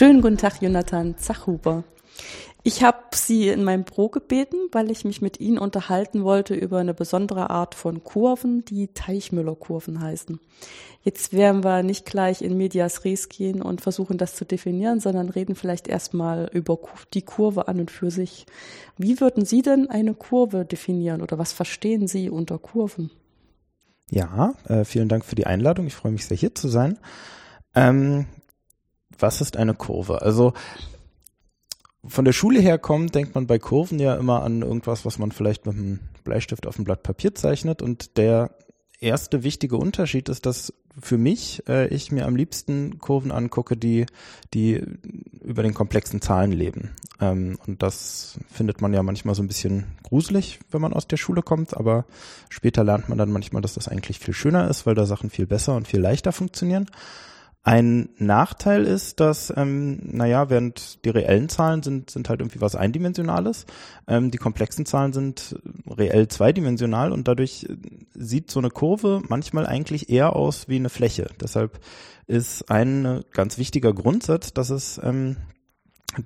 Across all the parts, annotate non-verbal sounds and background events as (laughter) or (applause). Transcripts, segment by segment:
Schönen guten Tag, Jonathan Zachhuber. Ich habe Sie in meinem Pro gebeten, weil ich mich mit Ihnen unterhalten wollte über eine besondere Art von Kurven, die Teichmüller-Kurven heißen. Jetzt werden wir nicht gleich in Medias Res gehen und versuchen, das zu definieren, sondern reden vielleicht erstmal über die Kurve an und für sich. Wie würden Sie denn eine Kurve definieren oder was verstehen Sie unter Kurven? Ja, äh, vielen Dank für die Einladung. Ich freue mich sehr, hier zu sein. Ähm, was ist eine Kurve? Also von der Schule her kommt, denkt man bei Kurven ja immer an irgendwas, was man vielleicht mit einem Bleistift auf ein Blatt Papier zeichnet. Und der erste wichtige Unterschied ist, dass für mich äh, ich mir am liebsten Kurven angucke, die die über den komplexen Zahlen leben. Ähm, und das findet man ja manchmal so ein bisschen gruselig, wenn man aus der Schule kommt, aber später lernt man dann manchmal, dass das eigentlich viel schöner ist, weil da Sachen viel besser und viel leichter funktionieren. Ein Nachteil ist, dass, ähm, naja, während die reellen Zahlen sind, sind halt irgendwie was Eindimensionales, ähm, die komplexen Zahlen sind reell zweidimensional und dadurch sieht so eine Kurve manchmal eigentlich eher aus wie eine Fläche. Deshalb ist ein ganz wichtiger Grundsatz, dass es ähm,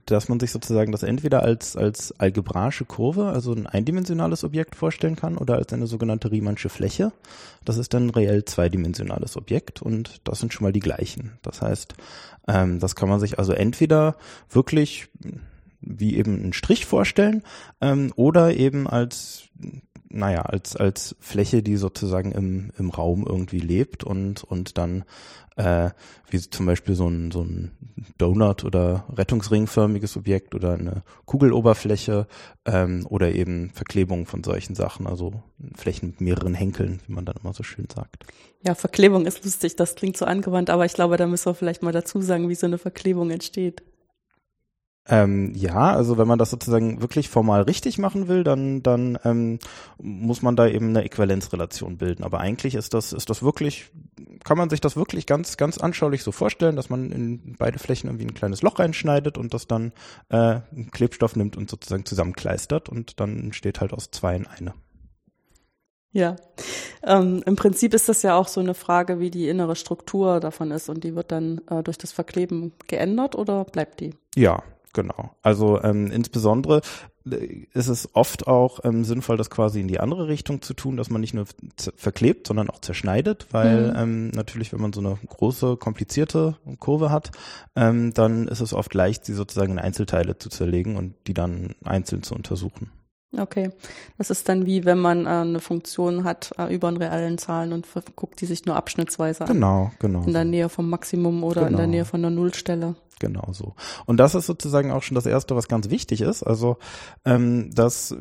dass man sich sozusagen das entweder als, als algebraische Kurve, also ein eindimensionales Objekt vorstellen kann oder als eine sogenannte Riemannsche Fläche. Das ist dann reell zweidimensionales Objekt und das sind schon mal die gleichen. Das heißt, ähm, das kann man sich also entweder wirklich wie eben einen Strich vorstellen ähm, oder eben als naja, als, als Fläche, die sozusagen im, im Raum irgendwie lebt und, und dann äh, wie zum Beispiel so ein, so ein Donut oder Rettungsringförmiges Objekt oder eine Kugeloberfläche ähm, oder eben Verklebung von solchen Sachen, also Flächen mit mehreren Henkeln, wie man dann immer so schön sagt. Ja, Verklebung ist lustig, das klingt so angewandt, aber ich glaube, da müssen wir vielleicht mal dazu sagen, wie so eine Verklebung entsteht. Ähm, ja, also wenn man das sozusagen wirklich formal richtig machen will, dann, dann ähm, muss man da eben eine Äquivalenzrelation bilden. Aber eigentlich ist das, ist das wirklich, kann man sich das wirklich ganz, ganz anschaulich so vorstellen, dass man in beide Flächen irgendwie ein kleines Loch reinschneidet und das dann äh, Klebstoff nimmt und sozusagen zusammenkleistert und dann entsteht halt aus zwei in eine. Ja, ähm, im Prinzip ist das ja auch so eine Frage, wie die innere Struktur davon ist und die wird dann äh, durch das Verkleben geändert oder bleibt die? Ja, Genau. Also ähm, insbesondere äh, ist es oft auch ähm, sinnvoll, das quasi in die andere Richtung zu tun, dass man nicht nur verklebt, sondern auch zerschneidet, weil mhm. ähm, natürlich, wenn man so eine große, komplizierte Kurve hat, ähm, dann ist es oft leicht, sie sozusagen in Einzelteile zu zerlegen und die dann einzeln zu untersuchen. Okay, das ist dann wie wenn man äh, eine Funktion hat äh, über einen realen Zahlen und guckt die sich nur abschnittsweise an. Genau, genau. In der Nähe vom Maximum oder genau. in der genau. Nähe von der Nullstelle. Genau so. Und das ist sozusagen auch schon das Erste, was ganz wichtig ist. Also ähm, das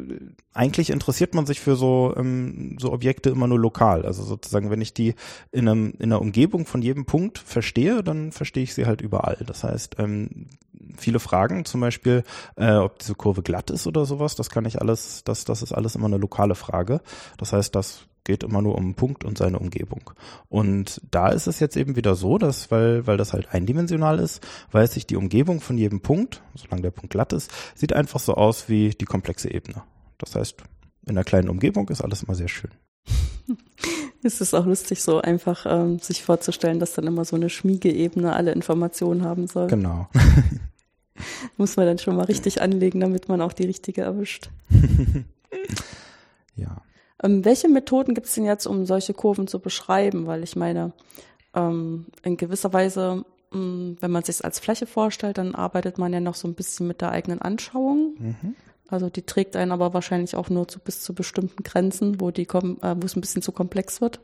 eigentlich interessiert man sich für so ähm, so Objekte immer nur lokal. Also sozusagen, wenn ich die in einem in der Umgebung von jedem Punkt verstehe, dann verstehe ich sie halt überall. Das heißt, ähm, viele Fragen, zum Beispiel, äh, ob diese Kurve glatt ist oder sowas, das kann ich alles, das das ist alles immer eine lokale Frage. Das heißt, das geht immer nur um einen Punkt und seine Umgebung. Und da ist es jetzt eben wieder so, dass, weil, weil das halt eindimensional ist, weiß ich die Umgebung von jedem Punkt, solange der Punkt glatt ist, sieht einfach so aus wie die komplexe Ebene. Das heißt, in einer kleinen Umgebung ist alles immer sehr schön. (laughs) Es ist auch lustig, so einfach ähm, sich vorzustellen, dass dann immer so eine Schmiegeebene alle Informationen haben soll. Genau. (laughs) Muss man dann schon mal richtig anlegen, damit man auch die richtige erwischt. (laughs) ja. Ähm, welche Methoden gibt es denn jetzt, um solche Kurven zu beschreiben? Weil ich meine, ähm, in gewisser Weise, mh, mm, wenn man sich als Fläche vorstellt, dann arbeitet man ja noch so ein bisschen mit der eigenen Anschauung. Mhm. Also die trägt einen aber wahrscheinlich auch nur zu, bis zu bestimmten Grenzen, wo die kommen, äh, wo es ein bisschen zu komplex wird.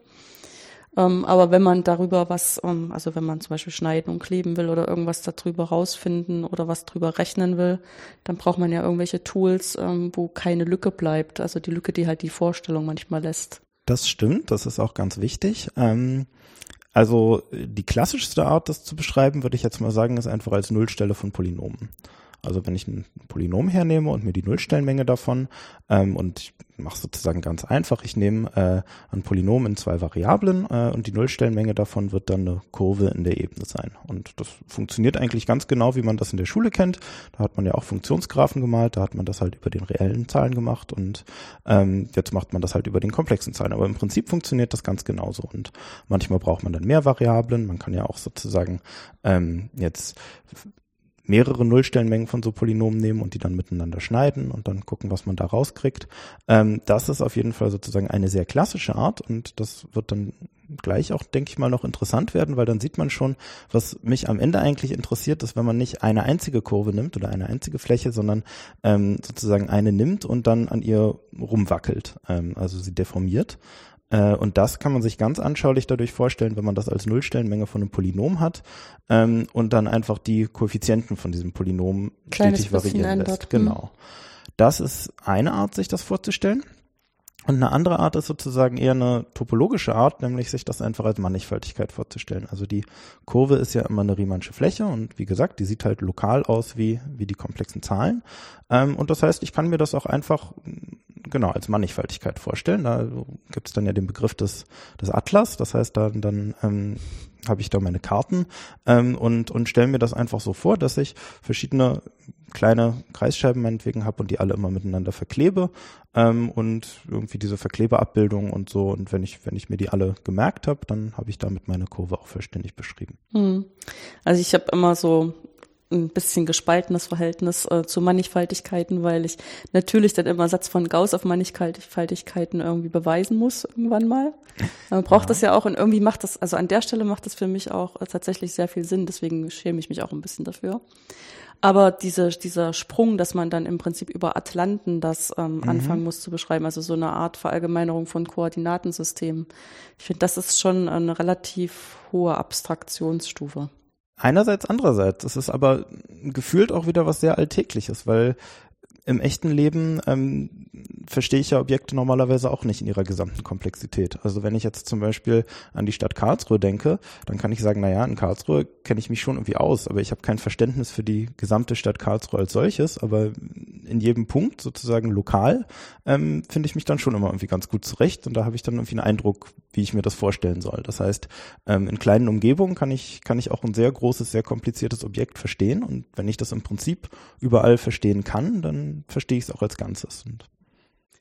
Ähm, aber wenn man darüber was, ähm, also wenn man zum Beispiel schneiden und kleben will oder irgendwas darüber rausfinden oder was drüber rechnen will, dann braucht man ja irgendwelche Tools, ähm, wo keine Lücke bleibt. Also die Lücke, die halt die Vorstellung manchmal lässt. Das stimmt, das ist auch ganz wichtig. Ähm, also die klassischste Art, das zu beschreiben, würde ich jetzt mal sagen, ist einfach als Nullstelle von Polynomen. Also wenn ich ein Polynom hernehme und mir die Nullstellenmenge davon ähm, und ich mache sozusagen ganz einfach, ich nehme äh, ein Polynom in zwei Variablen äh, und die Nullstellenmenge davon wird dann eine Kurve in der Ebene sein. Und das funktioniert eigentlich ganz genau, wie man das in der Schule kennt. Da hat man ja auch Funktionsgraphen gemalt, da hat man das halt über den reellen Zahlen gemacht und ähm, jetzt macht man das halt über den komplexen Zahlen. Aber im Prinzip funktioniert das ganz genauso. Und manchmal braucht man dann mehr Variablen. Man kann ja auch sozusagen ähm, jetzt mehrere Nullstellenmengen von so Polynomen nehmen und die dann miteinander schneiden und dann gucken, was man da rauskriegt. Ähm, das ist auf jeden Fall sozusagen eine sehr klassische Art und das wird dann gleich auch, denke ich mal, noch interessant werden, weil dann sieht man schon, was mich am Ende eigentlich interessiert, ist, wenn man nicht eine einzige Kurve nimmt oder eine einzige Fläche, sondern ähm, sozusagen eine nimmt und dann an ihr rumwackelt, ähm, also sie deformiert. Äh, und das kann man sich ganz anschaulich dadurch vorstellen, wenn man das als Nullstellenmenge von einem Polynom hat ähm, und dann einfach die Koeffizienten von diesem Polynom Kleines stetig variieren lässt. ändert. Genau. Das ist eine Art, sich das vorzustellen. Und eine andere Art ist sozusagen eher eine topologische Art, nämlich sich das einfach als Mannigfaltigkeit vorzustellen. Also die Kurve ist ja immer eine Riemannsche Fläche und wie gesagt, die sieht halt lokal aus wie, wie die komplexen Zahlen. Ähm, und das heißt, ich kann mir das auch einfach genau als Mannigfaltigkeit vorstellen. Da gibt es dann ja den Begriff des, des Atlas. Das heißt, dann, dann ähm, habe ich da meine Karten ähm, und, und stelle mir das einfach so vor, dass ich verschiedene kleine Kreisscheiben meinetwegen habe und die alle immer miteinander verklebe ähm, und irgendwie diese Verklebeabbildung und so. Und wenn ich, wenn ich mir die alle gemerkt habe, dann habe ich damit meine Kurve auch vollständig beschrieben. Hm. Also ich habe immer so ein bisschen gespaltenes Verhältnis äh, zu Mannigfaltigkeiten, weil ich natürlich dann immer Satz von Gauss auf Mannigfaltigkeiten irgendwie beweisen muss irgendwann mal. Man braucht Ja. das ja auch und irgendwie macht das, also an der Stelle macht das für mich auch äh, tatsächlich sehr viel Sinn, deswegen schäme ich mich auch ein bisschen dafür. Aber diese, dieser Sprung, dass man dann im Prinzip über Atlanten das ähm, anfangen muss zu beschreiben, also so eine Art Verallgemeinerung von Koordinatensystemen. Ich finde, das ist schon eine relativ hohe Abstraktionsstufe. Einerseits, andererseits. Es ist aber gefühlt auch wieder was sehr Alltägliches, weil im echten Leben ähm, verstehe ich ja Objekte normalerweise auch nicht in ihrer gesamten Komplexität. Also wenn ich jetzt zum Beispiel an die Stadt Karlsruhe denke, dann kann ich sagen, naja, in Karlsruhe kenne ich mich schon irgendwie aus, aber ich habe kein Verständnis für die gesamte Stadt Karlsruhe als solches, aber in jedem Punkt sozusagen lokal ähm, finde ich mich dann schon immer irgendwie ganz gut zurecht und da habe ich dann irgendwie einen Eindruck, wie ich mir das vorstellen soll. Das heißt, ähm, in kleinen Umgebungen kann ich, kann ich auch ein sehr großes, sehr kompliziertes Objekt verstehen und wenn ich das im Prinzip überall verstehen kann, dann verstehe ich es auch als Ganzes. Und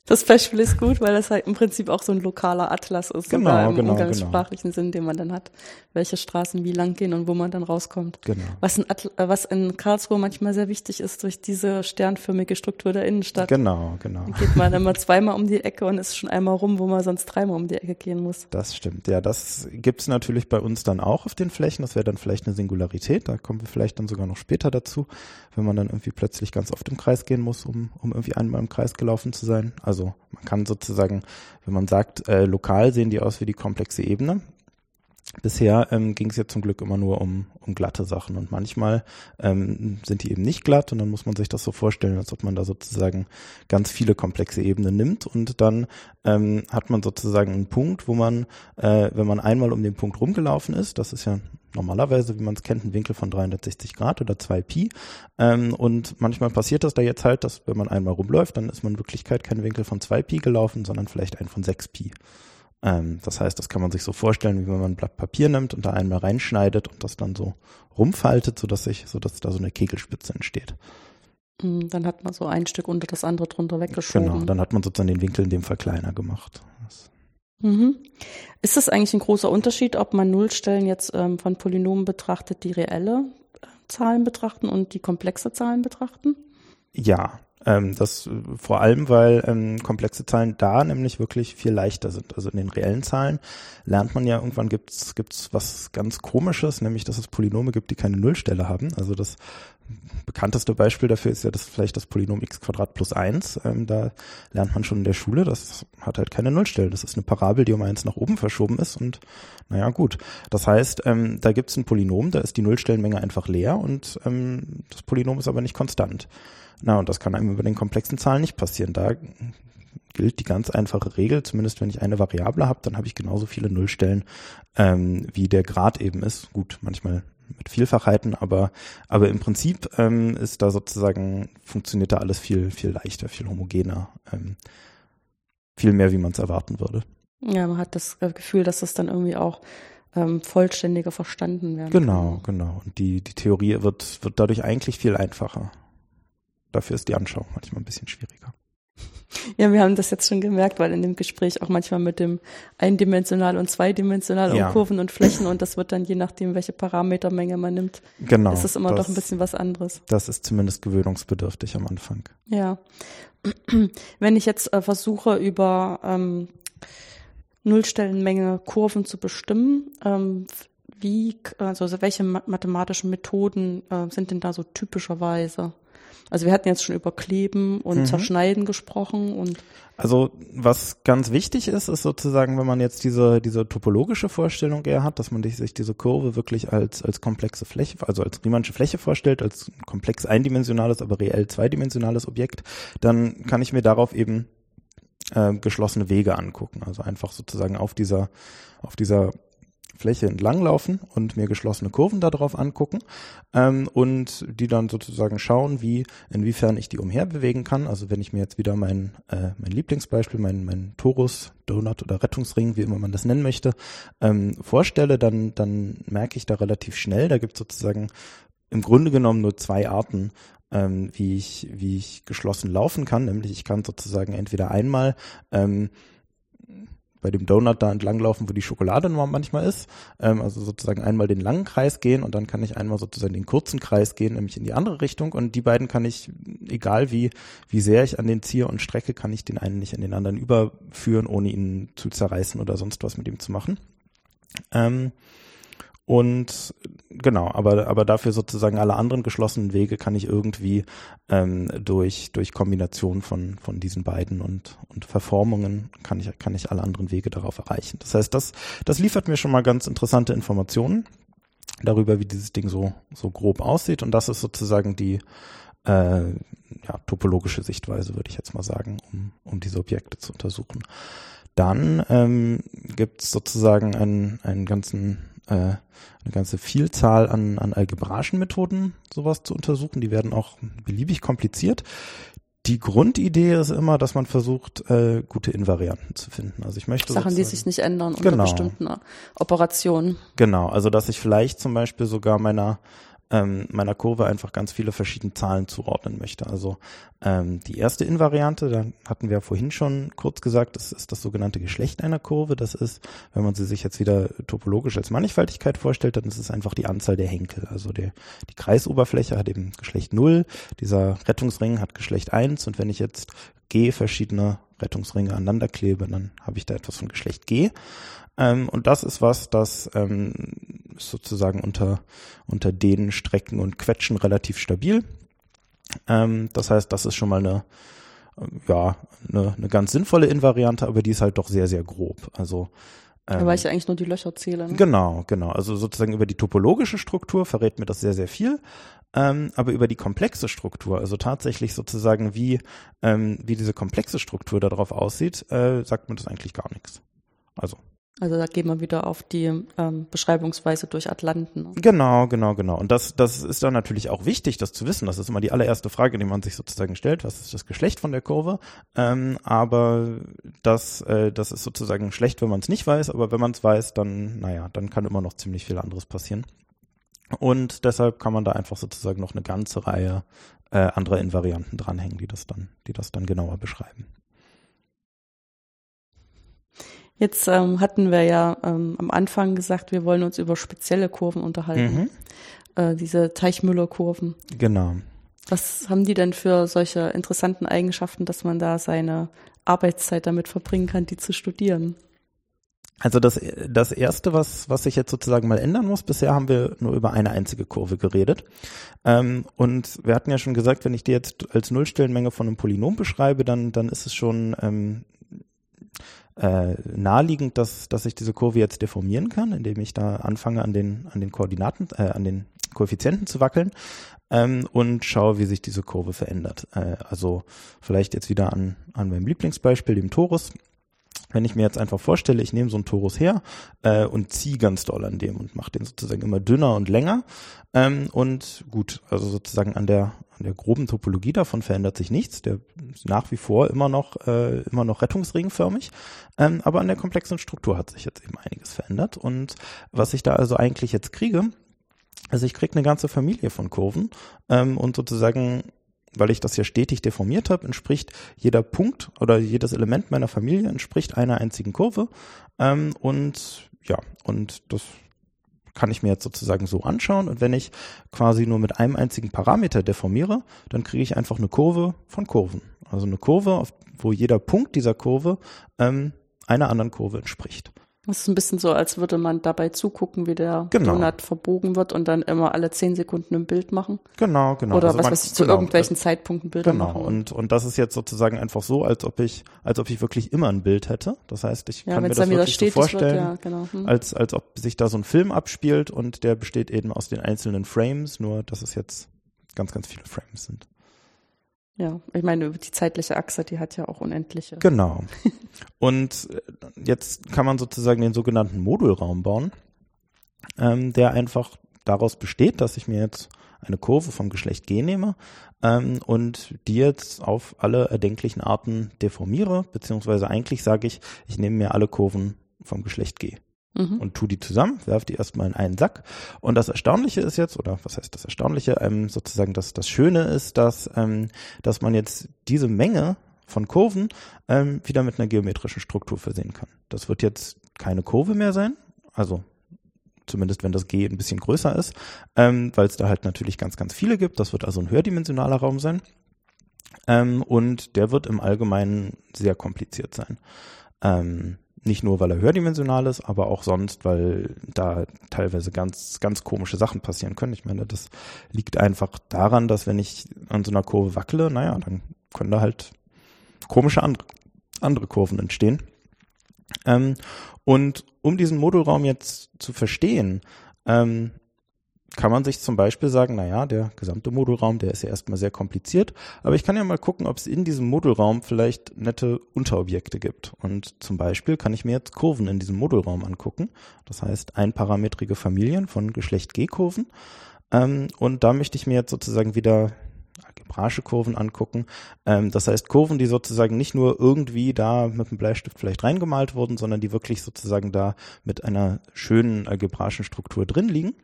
Das Beispiel ist gut, weil das halt im Prinzip auch so ein lokaler Atlas ist, Genau, im genau, umgangssprachlichen Sinn, den man dann hat, welche Straßen wie lang gehen und wo man dann rauskommt. genau. Was in, Atl äh, was in Karlsruhe manchmal sehr wichtig ist, durch diese sternförmige Struktur der Innenstadt. Genau, genau. Dann geht man immer zweimal um die Ecke und ist schon einmal rum, wo man sonst dreimal um die Ecke gehen muss. Das stimmt. Ja, das gibt's natürlich bei uns dann auch auf den Flächen. Das wäre dann vielleicht eine Singularität. Da kommen wir vielleicht dann sogar noch später dazu, wenn man dann irgendwie plötzlich ganz oft im Kreis gehen muss, um, um irgendwie einmal im Kreis gelaufen zu sein. Also man kann sozusagen, wenn man sagt, äh, lokal sehen die aus wie die komplexe Ebene. Bisher ähm, ging es ja zum Glück immer nur um, um glatte Sachen und manchmal ähm, sind die eben nicht glatt und dann muss man sich das so vorstellen, als ob man da sozusagen ganz viele komplexe Ebenen nimmt und dann ähm, hat man sozusagen einen Punkt, wo man, äh, wenn man einmal um den Punkt rumgelaufen ist, das ist ja normalerweise, wie man es kennt, ein Winkel von 360 Grad oder 2 Pi. Ähm, und manchmal passiert das da jetzt halt, dass wenn man einmal rumläuft, dann ist man in Wirklichkeit kein Winkel von 2 Pi gelaufen, sondern vielleicht einen von 6 Pi. Ähm, das heißt, das kann man sich so vorstellen, wie wenn man ein Blatt Papier nimmt und da einmal reinschneidet und das dann so rumfaltet, sodass sich, sodass da so eine Kegelspitze entsteht. Mm, Dann hat man so ein Stück unter das andere drunter weggeschoben. Genau, dann hat man sozusagen den Winkel in dem Fall kleiner gemacht. Das Mhm. Ist das eigentlich ein großer Unterschied, ob man Nullstellen jetzt ähm, von Polynomen betrachtet, die reelle äh, Zahlen betrachten und die komplexe Zahlen betrachten? Ja, ähm, das äh, vor allem, weil ähm, komplexe Zahlen da nämlich wirklich viel leichter sind. Also in den reellen Zahlen lernt man ja irgendwann gibt's gibt's was ganz Komisches, nämlich dass es Polynome gibt, die keine Nullstelle haben. Also das bekannteste Beispiel dafür ist ja das vielleicht das Polynom x Quadrat plus eins. Ähm, da lernt man schon in der Schule, das hat halt keine Nullstelle. Das ist eine Parabel, die um eins nach oben verschoben ist und naja gut. Das heißt, ähm, da gibt's ein Polynom, da ist die Nullstellenmenge einfach leer und ähm, das Polynom ist aber nicht konstant. Na, und das kann einem über den komplexen Zahlen nicht passieren. Da gilt die ganz einfache Regel, zumindest wenn ich eine Variable habe, dann habe ich genauso viele Nullstellen, ähm, wie der Grad eben ist. Gut, manchmal mit Vielfachheiten, aber, aber im Prinzip ähm, ist da sozusagen, funktioniert da alles viel, viel leichter, viel homogener, ähm, viel mehr, wie man es erwarten würde. Ja, man hat das äh, Gefühl, dass das dann irgendwie auch ähm, vollständiger verstanden werden Genau, genau. Und die, die Theorie wird, wird dadurch eigentlich viel einfacher. Dafür ist die Anschauung manchmal ein bisschen schwieriger. Ja, wir haben das jetzt schon gemerkt, weil in dem Gespräch auch manchmal mit dem eindimensional und zweidimensional Ja. Kurven und Flächen und das wird dann je nachdem, welche Parametermenge man nimmt, Genau. ist es immer das, doch ein bisschen was anderes. Das ist zumindest gewöhnungsbedürftig am Anfang. Ja. (clears throat) Wenn ich jetzt äh, versuche, über ähm, Nullstellenmenge Kurven zu bestimmen, ähm, wie, also welche ma- mathematischen Methoden äh, sind denn da so typischerweise? Also wir hatten jetzt schon über Kleben und Mhm. Zerschneiden gesprochen und Also was ganz wichtig ist, ist sozusagen, wenn man jetzt diese, diese topologische Vorstellung eher hat, dass man sich diese Kurve wirklich als, als komplexe Fläche, also als Riemannsche Fläche vorstellt, als komplex eindimensionales, aber reell zweidimensionales Objekt, dann kann ich mir darauf eben äh, geschlossene Wege angucken. Also einfach sozusagen auf dieser, auf dieser Fläche entlanglaufen und mir geschlossene Kurven darauf angucken ähm, und die dann sozusagen schauen, wie inwiefern ich die umherbewegen kann. Also wenn ich mir jetzt wieder mein, äh, mein Lieblingsbeispiel, mein, mein Torus, Donut oder Rettungsring, wie immer man das nennen möchte, ähm, vorstelle, dann, dann merke ich da relativ schnell, da gibt es sozusagen im Grunde genommen nur zwei Arten, ähm, wie, ich, wie ich geschlossen laufen kann. Nämlich ich kann sozusagen entweder einmal ähm, bei dem Donut da entlanglaufen, wo die Schokolade manchmal ist. Ähm, also sozusagen einmal den langen Kreis gehen und dann kann ich einmal sozusagen den kurzen Kreis gehen, nämlich in die andere Richtung. Und die beiden kann ich, egal wie, wie sehr ich an den ziehe und strecke, kann ich den einen nicht in den anderen überführen, ohne ihn zu zerreißen oder sonst was mit ihm zu machen. Ähm, und genau, aber, aber dafür sozusagen alle anderen geschlossenen Wege kann ich irgendwie ähm, durch, durch Kombination von, von diesen beiden und, und Verformungen kann ich, kann ich alle anderen Wege darauf erreichen. Das heißt, das, das liefert mir schon mal ganz interessante Informationen darüber, wie dieses Ding so, so grob aussieht. Und das ist sozusagen die äh, ja, topologische Sichtweise, würde ich jetzt mal sagen, um, um diese Objekte zu untersuchen. Dann ähm, gibt es sozusagen einen, einen ganzen äh, eine ganze Vielzahl an, an algebraischen Methoden, sowas zu untersuchen. Die werden auch beliebig kompliziert. Die Grundidee ist immer, dass man versucht, äh, gute Invarianten zu finden. Also ich möchte Sachen, die sich nicht ändern unter Genau. bestimmten Operationen. Genau, also dass ich vielleicht zum Beispiel sogar meiner ähm, meiner Kurve einfach ganz viele verschiedene Zahlen zuordnen möchte. Also ähm, die erste Invariante, da hatten wir vorhin schon kurz gesagt, das ist das sogenannte Geschlecht einer Kurve. Das ist, wenn man sie sich jetzt wieder topologisch als Mannigfaltigkeit vorstellt, dann ist es einfach die Anzahl der Henkel. Also der, die Kreisoberfläche hat eben Geschlecht 0, dieser Rettungsring hat Geschlecht 1 und wenn ich jetzt G verschiedene Rettungsringe aneinander klebe, dann habe ich da etwas von Geschlecht G. Ähm, und das ist was, das ähm, ist sozusagen unter, unter den Strecken und Quetschen relativ stabil. Ähm, das heißt, das ist schon mal eine, ähm, ja, eine, eine ganz sinnvolle Invariante, aber die ist halt doch sehr, sehr grob. Also ähm, Weil ich ja eigentlich nur die Löcher zähle. Ne? Genau, genau. Also sozusagen über die topologische Struktur verrät mir das sehr, sehr viel. Ähm, aber über die komplexe Struktur, also tatsächlich sozusagen wie, ähm, wie diese komplexe Struktur darauf aussieht, äh, sagt mir das eigentlich gar nichts. Also Also da gehen wir wieder auf die ähm, Beschreibungsweise durch Atlanten. Genau, genau, genau. Und das, das ist dann natürlich auch wichtig, das zu wissen. Das ist immer die allererste Frage, die man sich sozusagen stellt. Was ist das Geschlecht von der Kurve? Ähm, aber das, äh, das ist sozusagen schlecht, wenn man es nicht weiß. Aber wenn man es weiß, dann, naja, dann kann immer noch ziemlich viel anderes passieren. Und deshalb kann man da einfach sozusagen noch eine ganze Reihe äh, anderer Invarianten dranhängen, die das dann, die das dann genauer beschreiben. Jetzt ähm, hatten wir ja ähm, am Anfang gesagt, wir wollen uns über spezielle Kurven unterhalten. Mhm. Äh, diese Teichmüller-Kurven. Genau. Was haben die denn für solche interessanten Eigenschaften, dass man da seine Arbeitszeit damit verbringen kann, die zu studieren? Also das, das erste, was, was sich jetzt sozusagen mal ändern muss, bisher haben wir nur über eine einzige Kurve geredet. Ähm, und wir hatten ja schon gesagt, wenn ich die jetzt als Nullstellenmenge von einem Polynom beschreibe, dann, dann ist es schon ähm, äh, naheliegend, dass, dass ich diese Kurve jetzt deformieren kann, indem ich da anfange an den, an den Koordinaten, äh, an den Koeffizienten zu wackeln ähm, und schaue, wie sich diese Kurve verändert. Äh, also vielleicht jetzt wieder an, an meinem Lieblingsbeispiel, dem Torus. Wenn ich mir jetzt einfach vorstelle, ich nehme so einen Torus her äh, und ziehe ganz doll an dem und mache den sozusagen immer dünner und länger. Ähm, und gut, also sozusagen an der an der groben Topologie davon verändert sich nichts. Der ist nach wie vor immer noch äh, immer noch rettungsringförmig, ähm, aber an der komplexen Struktur hat sich jetzt eben einiges verändert. Und was ich da also eigentlich jetzt kriege, also ich kriege eine ganze Familie von Kurven ähm, und sozusagen weil ich das ja stetig deformiert habe, entspricht jeder Punkt oder jedes Element meiner Familie entspricht einer einzigen Kurve. Ähm, und ja, und das kann ich mir jetzt sozusagen so anschauen. Und wenn ich quasi nur mit einem einzigen Parameter deformiere, dann kriege ich einfach eine Kurve von Kurven. Also eine Kurve, wo jeder Punkt dieser Kurve ähm, einer anderen Kurve entspricht. Das ist ein bisschen so, als würde man dabei zugucken, wie der Genau. Donut verbogen wird und dann immer alle zehn Sekunden ein Bild machen. Genau, genau. Oder Also was man- weiß ich, zu genau, irgendwelchen Zeitpunkten Bilder Genau, machen. und, und das ist jetzt sozusagen einfach so, als ob ich, als ob ich wirklich immer ein Bild hätte. Das heißt, ich ja, kann mir es das wirklich so stetig vorstellen, wird, ja, genau. Hm. als, als ob sich da so ein Film abspielt und der besteht eben aus den einzelnen Frames, nur dass es jetzt ganz, ganz viele Frames sind. Ja, ich meine, die zeitliche Achse, die hat ja auch unendliche. Genau. (laughs) Und äh, jetzt kann man sozusagen den sogenannten Modulraum bauen, ähm, der einfach daraus besteht, dass ich mir jetzt eine Kurve vom Geschlecht G nehme ähm, und die jetzt auf alle erdenklichen Arten deformiere, beziehungsweise eigentlich sage ich, ich nehme mir alle Kurven vom Geschlecht G Mhm. und tu die zusammen, werf die erstmal in einen Sack. Und das Erstaunliche ist jetzt, oder was heißt das Erstaunliche, ähm, sozusagen das, das Schöne ist, dass, ähm, dass man jetzt diese Menge von Kurven ähm, wieder mit einer geometrischen Struktur versehen kann. Das wird jetzt keine Kurve mehr sein, also zumindest wenn das G ein bisschen größer ist, ähm, weil es da halt natürlich ganz, ganz viele gibt. Das wird also ein höherdimensionaler Raum sein. Ähm, und der wird im Allgemeinen sehr kompliziert sein. Ähm, nicht nur, weil er höherdimensional ist, aber auch sonst, weil da teilweise ganz, ganz komische Sachen passieren können. Ich meine, das liegt einfach daran, dass wenn ich an so einer Kurve wackele, naja, dann können da halt komische andere, andere Kurven entstehen. Ähm, und um diesen Modulraum jetzt zu verstehen, ähm, kann man sich zum Beispiel sagen, naja, der gesamte Modulraum, der ist ja erstmal sehr kompliziert, aber ich kann ja mal gucken, ob es in diesem Modulraum vielleicht nette Unterobjekte gibt. Und zum Beispiel kann ich mir jetzt Kurven in diesem Modulraum angucken. Das heißt, einparametrige Familien von Geschlecht G-Kurven. Ähm, und da möchte ich mir jetzt sozusagen wieder algebraische Kurven angucken. Ähm, das heißt, Kurven, die sozusagen nicht nur irgendwie da mit einem Bleistift vielleicht reingemalt wurden, sondern die wirklich sozusagen da mit einer schönen algebraischen Struktur drin liegen.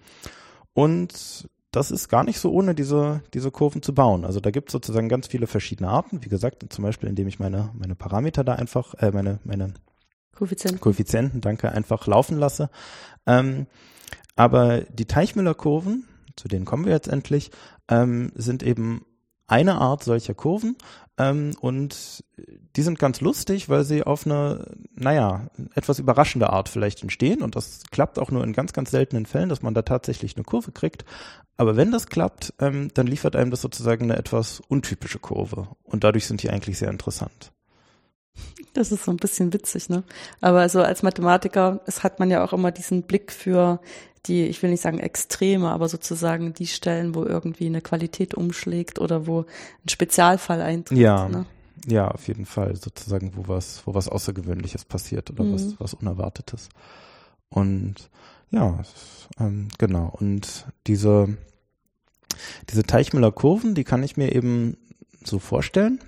Und das ist gar nicht so ohne diese, diese Kurven zu bauen. Also da gibt es sozusagen ganz viele verschiedene Arten. Wie gesagt, zum Beispiel, indem ich meine, meine Parameter da einfach, äh, meine, meine Koeffizient. Koeffizienten, danke, einfach laufen lasse. Ähm, aber die Teichmüller-Kurven, zu denen kommen wir jetzt endlich, ähm, sind eben eine Art solcher Kurven ähm, und die sind ganz lustig, weil sie auf eine, naja, etwas überraschende Art vielleicht entstehen und das klappt auch nur in ganz, ganz seltenen Fällen, dass man da tatsächlich eine Kurve kriegt. Aber wenn das klappt, ähm, dann liefert einem das sozusagen eine etwas untypische Kurve und dadurch sind die eigentlich sehr interessant. Das ist so ein bisschen witzig, ne? Aber so als Mathematiker, es hat man ja auch immer diesen Blick für die, ich will nicht sagen Extreme, aber sozusagen die Stellen, wo irgendwie eine Qualität umschlägt oder wo ein Spezialfall eintritt. Ja. Ne? Ja, auf jeden Fall sozusagen, wo was, wo was Außergewöhnliches passiert oder Mhm. was, was Unerwartetes. Und ja, ähm, genau. Und diese, diese Teichmüller-Kurven, die kann ich mir eben so vorstellen,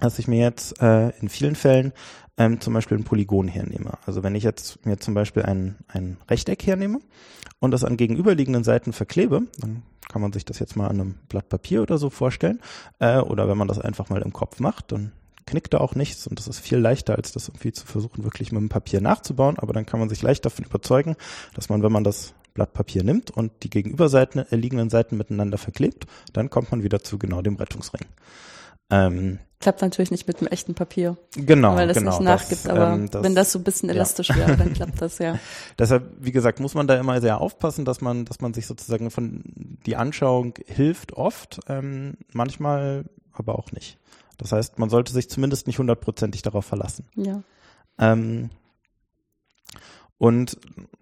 dass ich mir jetzt äh, in vielen Fällen ähm, zum Beispiel ein Polygon hernehme. Also wenn ich jetzt mir zum Beispiel ein, ein Rechteck hernehme und das an gegenüberliegenden Seiten verklebe, dann kann man sich das jetzt mal an einem Blatt Papier oder so vorstellen. Äh, oder wenn man das einfach mal im Kopf macht, dann knickt da auch nichts und das ist viel leichter, als das irgendwie zu versuchen, wirklich mit dem Papier nachzubauen. Aber dann kann man sich leicht davon überzeugen, dass man, wenn man das Blatt Papier nimmt und die gegenüberseiten, äh, Seiten miteinander verklebt, dann kommt man wieder zu genau dem Rettungsring. Ähm, Klappt natürlich nicht mit dem echten Papier, genau, weil das genau. nicht nachgibt. das, aber ähm, wenn das so ein bisschen ja. elastisch wäre, dann klappt das ja. (laughs) Deshalb, wie gesagt, muss man da immer sehr aufpassen, dass man, dass man sich sozusagen von die Anschauung hilft oft, ähm, manchmal aber auch nicht. Das heißt, man sollte sich zumindest nicht hundertprozentig darauf verlassen. Ja. Ähm, und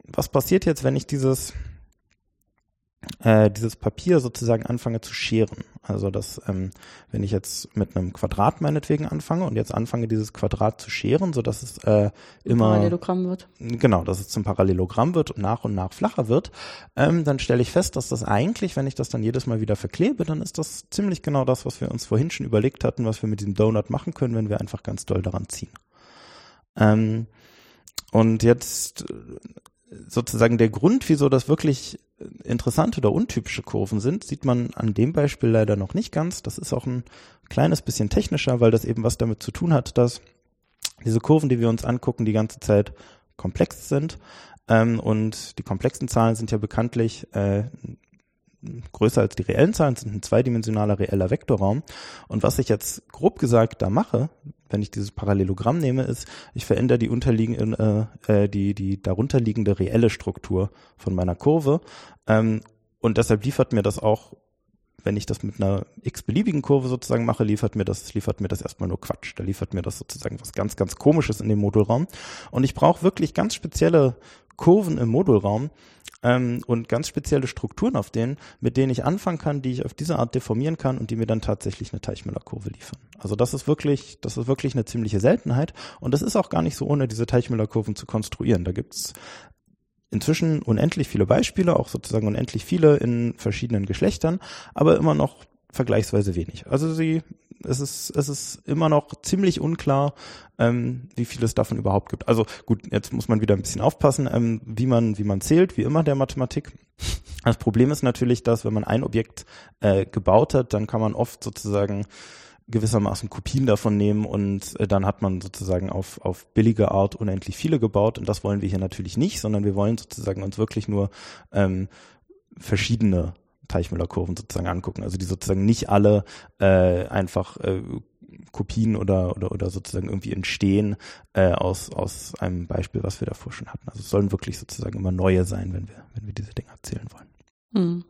was passiert jetzt, wenn ich dieses äh, dieses Papier sozusagen anfange zu scheren? Also dass, ähm, wenn ich jetzt mit einem Quadrat meinetwegen anfange und jetzt anfange, dieses Quadrat zu scheren, so dass es äh, immer Parallelogramm wird. Genau, dass es zum Parallelogramm wird und nach und nach flacher wird, ähm, dann stelle ich fest, dass das eigentlich, wenn ich das dann jedes Mal wieder verklebe, dann ist das ziemlich genau das, was wir uns vorhin schon überlegt hatten, was wir mit diesem Donut machen können, wenn wir einfach ganz doll daran ziehen. Ähm, und jetzt sozusagen der Grund, wieso das wirklich interessante oder untypische Kurven sind, sieht man an dem Beispiel leider noch nicht ganz. Das ist auch ein kleines bisschen technischer, weil das eben was damit zu tun hat, dass diese Kurven, die wir uns angucken, die ganze Zeit komplex sind. Ähm, und die komplexen Zahlen sind ja bekanntlich äh, größer als die reellen Zahlen, sind ein zweidimensionaler reeller Vektorraum. Und was ich jetzt grob gesagt da mache, wenn ich dieses Parallelogramm nehme, ist, ich verändere die unterliegende, äh, äh, die, die darunterliegende reelle Struktur von meiner Kurve. Ähm, und deshalb liefert mir das auch, wenn ich das mit einer x-beliebigen Kurve sozusagen mache, liefert mir das, liefert mir das erstmal nur Quatsch. Da liefert mir das sozusagen was ganz, ganz komisches in dem Modulraum. Und ich brauche wirklich ganz spezielle Kurven im Modulraum, ähm, und ganz spezielle Strukturen auf denen, mit denen ich anfangen kann, die ich auf diese Art deformieren kann und die mir dann tatsächlich eine Teichmüller-Kurve liefern. Also das ist wirklich, das ist wirklich eine ziemliche Seltenheit und das ist auch gar nicht so ohne diese Teichmüller-Kurven zu konstruieren. Da gibt's inzwischen unendlich viele Beispiele, auch sozusagen unendlich viele in verschiedenen Geschlechtern, aber immer noch vergleichsweise wenig. Also sie, es ist, es ist immer noch ziemlich unklar, ähm, wie viel es davon überhaupt gibt. Also gut, jetzt muss man wieder ein bisschen aufpassen, ähm, wie man, wie man zählt, wie immer der Mathematik. Das Problem ist natürlich, dass wenn man ein Objekt äh, gebaut hat, dann kann man oft sozusagen gewissermaßen Kopien davon nehmen und äh, dann hat man sozusagen auf, auf billige Art unendlich viele gebaut und das wollen wir hier natürlich nicht, sondern wir wollen sozusagen uns wirklich nur ähm, verschiedene Teichmüller-Kurven sozusagen angucken. Also die sozusagen nicht alle äh, einfach äh, Kopien oder, oder, oder sozusagen irgendwie entstehen äh, aus, aus einem Beispiel, was wir davor schon hatten. Also es sollen wirklich sozusagen immer neue sein, wenn wir, wenn wir diese Dinge erzählen wollen. Hm.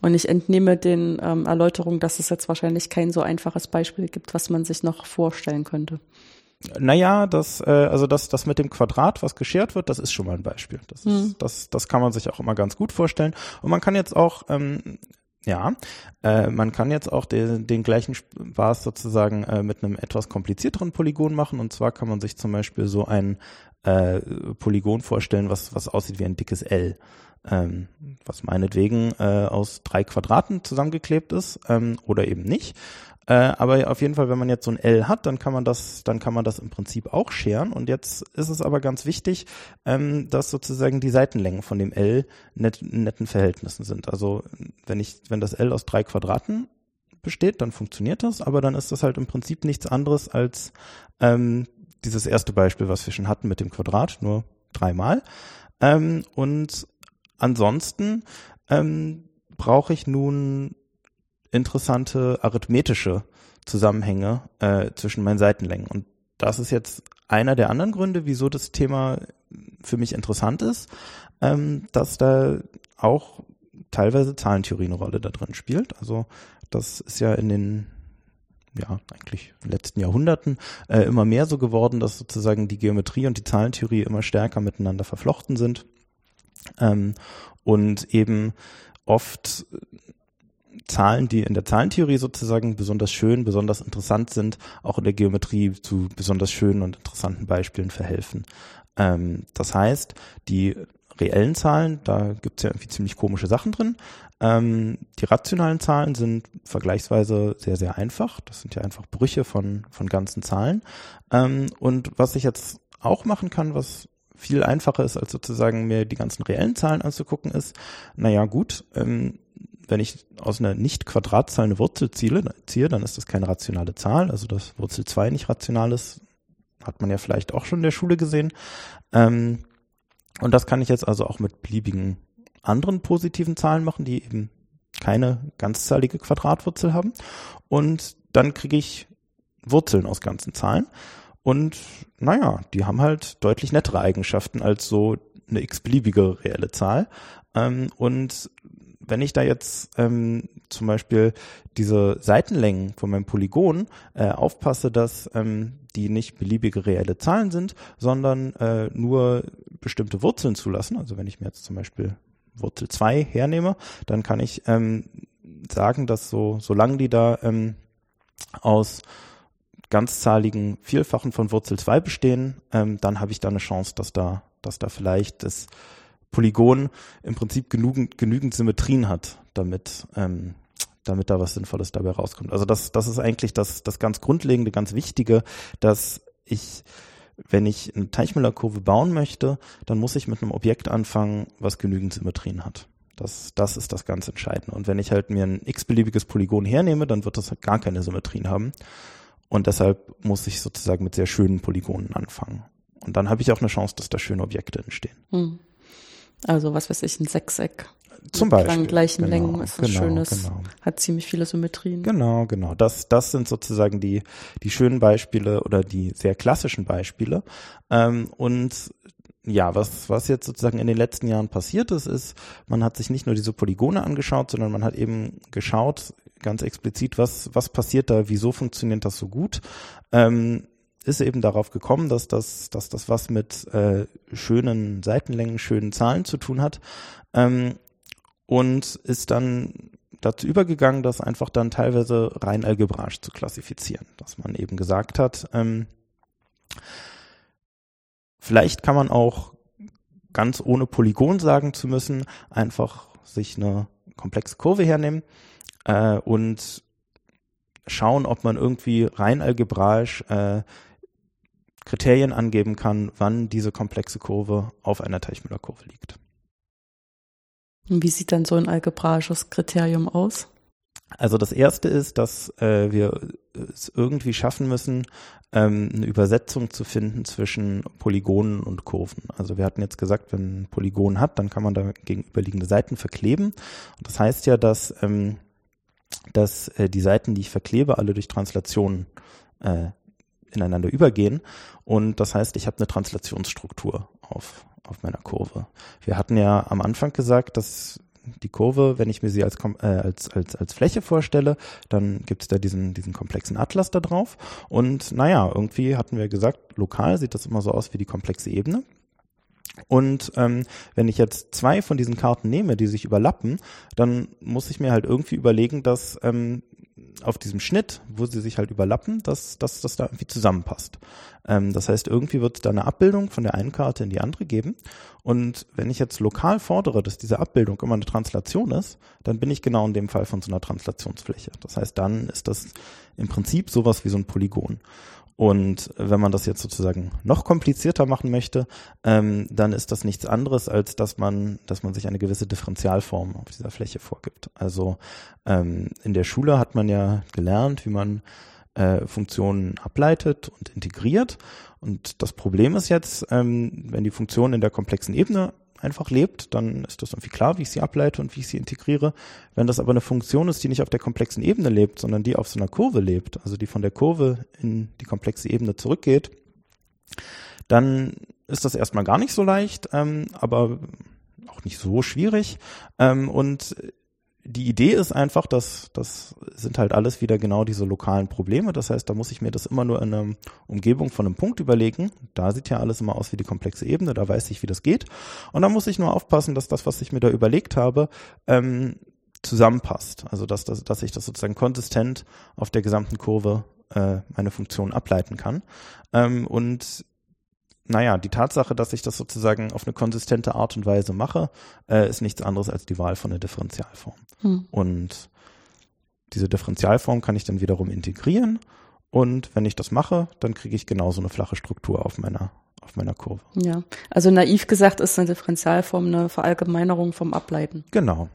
Und ich entnehme den ähm, Erläuterungen, dass es jetzt wahrscheinlich kein so einfaches Beispiel gibt, was man sich noch vorstellen könnte. Naja, das, äh, also das, das mit dem Quadrat, was geschert wird, das ist schon mal ein Beispiel. Das, ist, mhm. das, das kann man sich auch immer ganz gut vorstellen. Und man kann jetzt auch, ähm, ja, äh, man kann jetzt auch den, den gleichen Spaß sozusagen äh, mit einem etwas komplizierteren Polygon machen. Und zwar kann man sich zum Beispiel so ein äh, Polygon vorstellen, was, was aussieht wie ein dickes L. Ähm, was meinetwegen äh, aus drei Quadraten zusammengeklebt ist ähm, oder eben nicht. Äh, aber auf jeden Fall, wenn man jetzt so ein L hat, dann kann man das, dann kann man das im Prinzip auch scheren. Und jetzt ist es aber ganz wichtig, ähm, dass sozusagen die Seitenlängen von dem L net, netten Verhältnissen sind. Also wenn ich, wenn das L aus drei Quadraten besteht, dann funktioniert das, aber dann ist das halt im Prinzip nichts anderes als ähm, dieses erste Beispiel, was wir schon hatten mit dem Quadrat, nur dreimal. Ähm, und ansonsten ähm, brauche ich nun interessante arithmetische Zusammenhänge äh, zwischen meinen Seitenlängen. Und das ist jetzt einer der anderen Gründe, wieso das Thema für mich interessant ist, ähm, dass da auch teilweise Zahlentheorie eine Rolle da drin spielt. Also das ist ja in den ja, eigentlich letzten Jahrhunderten äh, immer mehr so geworden, dass sozusagen die Geometrie und die Zahlentheorie immer stärker miteinander verflochten sind ähm, und eben oft Zahlen, die in der Zahlentheorie sozusagen besonders schön, besonders interessant sind, auch in der Geometrie zu besonders schönen und interessanten Beispielen verhelfen. Ähm, das heißt, die reellen Zahlen, da gibt es ja irgendwie ziemlich komische Sachen drin. Ähm, die rationalen Zahlen sind vergleichsweise sehr, sehr einfach. Das sind ja einfach Brüche von, von ganzen Zahlen. Ähm, und was ich jetzt auch machen kann, was viel einfacher ist, als sozusagen mir die ganzen reellen Zahlen anzugucken, ist, naja gut, ähm, wenn ich aus einer nicht-Quadratzahl eine Wurzel ziehe, ziehe, dann ist das keine rationale Zahl. Also dass Wurzel 2 nicht rational ist, hat man ja vielleicht auch schon in der Schule gesehen. Ähm, und das kann ich jetzt also auch mit beliebigen anderen positiven Zahlen machen, die eben keine ganzzahlige Quadratwurzel haben. Und dann kriege ich Wurzeln aus ganzen Zahlen. Und naja, die haben halt deutlich nettere Eigenschaften als so eine x-beliebige reelle Zahl. Ähm, und wenn ich da jetzt ähm, zum Beispiel diese Seitenlängen von meinem Polygon äh, aufpasse, dass ähm, die nicht beliebige reelle Zahlen sind, sondern äh, nur bestimmte Wurzeln zulassen, also wenn ich mir jetzt zum Beispiel Wurzel 2 hernehme, dann kann ich ähm, sagen, dass so, solange die da ähm, aus ganzzahligen Vielfachen von Wurzel 2 bestehen, ähm, dann habe ich da eine Chance, dass da, dass da vielleicht das Polygon im Prinzip genügend, genügend Symmetrien hat, damit, ähm, damit da was Sinnvolles dabei rauskommt. Also das, das ist eigentlich das, das ganz Grundlegende, ganz Wichtige, dass ich wenn ich eine Teichmüller-Kurve bauen möchte, dann muss ich mit einem Objekt anfangen, was genügend Symmetrien hat. Das, das ist das ganz Entscheidende. Und wenn ich halt mir ein x-beliebiges Polygon hernehme, dann wird das halt gar keine Symmetrien haben. Und deshalb muss ich sozusagen mit sehr schönen Polygonen anfangen. Und dann habe ich auch eine Chance, dass da schöne Objekte entstehen. Hm. Also was weiß ich, ein Sechseck. Zum Beispiel. Mit gleichen genau, Längen ist was genau, Schönes. Genau. Hat ziemlich viele Symmetrien. Genau, genau. Das, das sind sozusagen die, die schönen Beispiele oder die sehr klassischen Beispiele. Ähm, und ja, was, was jetzt sozusagen in den letzten Jahren passiert ist, ist, man hat sich nicht nur diese Polygone angeschaut, sondern man hat eben geschaut, ganz explizit, was, was passiert da, wieso funktioniert das so gut. Ähm, ist eben darauf gekommen, dass das, dass das was mit äh, schönen Seitenlängen, schönen Zahlen zu tun hat. Ähm, und ist dann dazu übergegangen, das einfach dann teilweise rein algebraisch zu klassifizieren. Dass man eben gesagt hat, ähm, vielleicht kann man auch ganz ohne Polygon sagen zu müssen, einfach sich eine komplexe Kurve hernehmen äh, und schauen, ob man irgendwie rein algebraisch äh, Kriterien angeben kann, wann diese komplexe Kurve auf einer Teichmüller-Kurve liegt. Und wie sieht dann so ein algebraisches Kriterium aus? Also das erste ist, dass äh, wir es irgendwie schaffen müssen, ähm, eine Übersetzung zu finden zwischen Polygonen und Kurven. Also wir hatten jetzt gesagt, wenn ein Polygon hat, dann kann man da gegenüberliegende Seiten verkleben. Und das heißt ja, dass, ähm, dass äh, die Seiten, die ich verklebe, alle durch Translation äh, ineinander übergehen. Und das heißt, ich habe eine Translationsstruktur auf, auf meiner Kurve. Wir hatten ja am Anfang gesagt, dass die Kurve, wenn ich mir sie als, äh, als, als, als Fläche vorstelle, dann gibt es da diesen, diesen komplexen Atlas da drauf. Und naja, irgendwie hatten wir gesagt, lokal sieht das immer so aus wie die komplexe Ebene. Und ähm, wenn ich jetzt zwei von diesen Karten nehme, die sich überlappen, dann muss ich mir halt irgendwie überlegen, dass ähm, auf diesem Schnitt, wo sie sich halt überlappen, dass, dass das da irgendwie zusammenpasst. Ähm, das heißt, irgendwie wird es da eine Abbildung von der einen Karte in die andere geben. Und wenn ich jetzt lokal fordere, dass diese Abbildung immer eine Translation ist, dann bin ich genau in dem Fall von so einer Translationsfläche. Das heißt, dann ist das im Prinzip sowas wie so ein Polygon. Und wenn man das jetzt sozusagen noch komplizierter machen möchte, ähm, dann ist das nichts anderes, als dass man, dass man sich eine gewisse Differentialform auf dieser Fläche vorgibt. Also ähm, in der Schule hat man ja gelernt, wie man äh, Funktionen ableitet und integriert. Und das Problem ist jetzt, ähm, wenn die Funktion in der komplexen Ebene einfach lebt, dann ist das irgendwie klar, wie ich sie ableite und wie ich sie integriere. Wenn das aber eine Funktion ist, die nicht auf der komplexen Ebene lebt, sondern die auf so einer Kurve lebt, also die von der Kurve in die komplexe Ebene zurückgeht, dann ist das erstmal gar nicht so leicht, ähm, aber auch nicht so schwierig. Ähm, und die Idee ist einfach, dass das sind halt alles wieder genau diese lokalen Probleme. Das heißt, da muss ich mir das immer nur in einer Umgebung von einem Punkt überlegen. Da sieht ja alles immer aus wie die komplexe Ebene, da weiß ich, wie das geht. Und da muss ich nur aufpassen, dass das, was ich mir da überlegt habe, ähm, zusammenpasst. Also dass, dass, dass ich das sozusagen konsistent auf der gesamten Kurve äh, meine Funktion ableiten kann. Ähm, und naja, die Tatsache, dass ich das sozusagen auf eine konsistente Art und Weise mache, äh, ist nichts anderes als die Wahl von einer Differentialform. Hm. Und diese Differentialform kann ich dann wiederum integrieren. Und wenn ich das mache, dann kriege ich genauso eine flache Struktur auf meiner, auf meiner Kurve. Ja, also naiv gesagt ist eine Differentialform eine Verallgemeinerung vom Ableiten. Genau.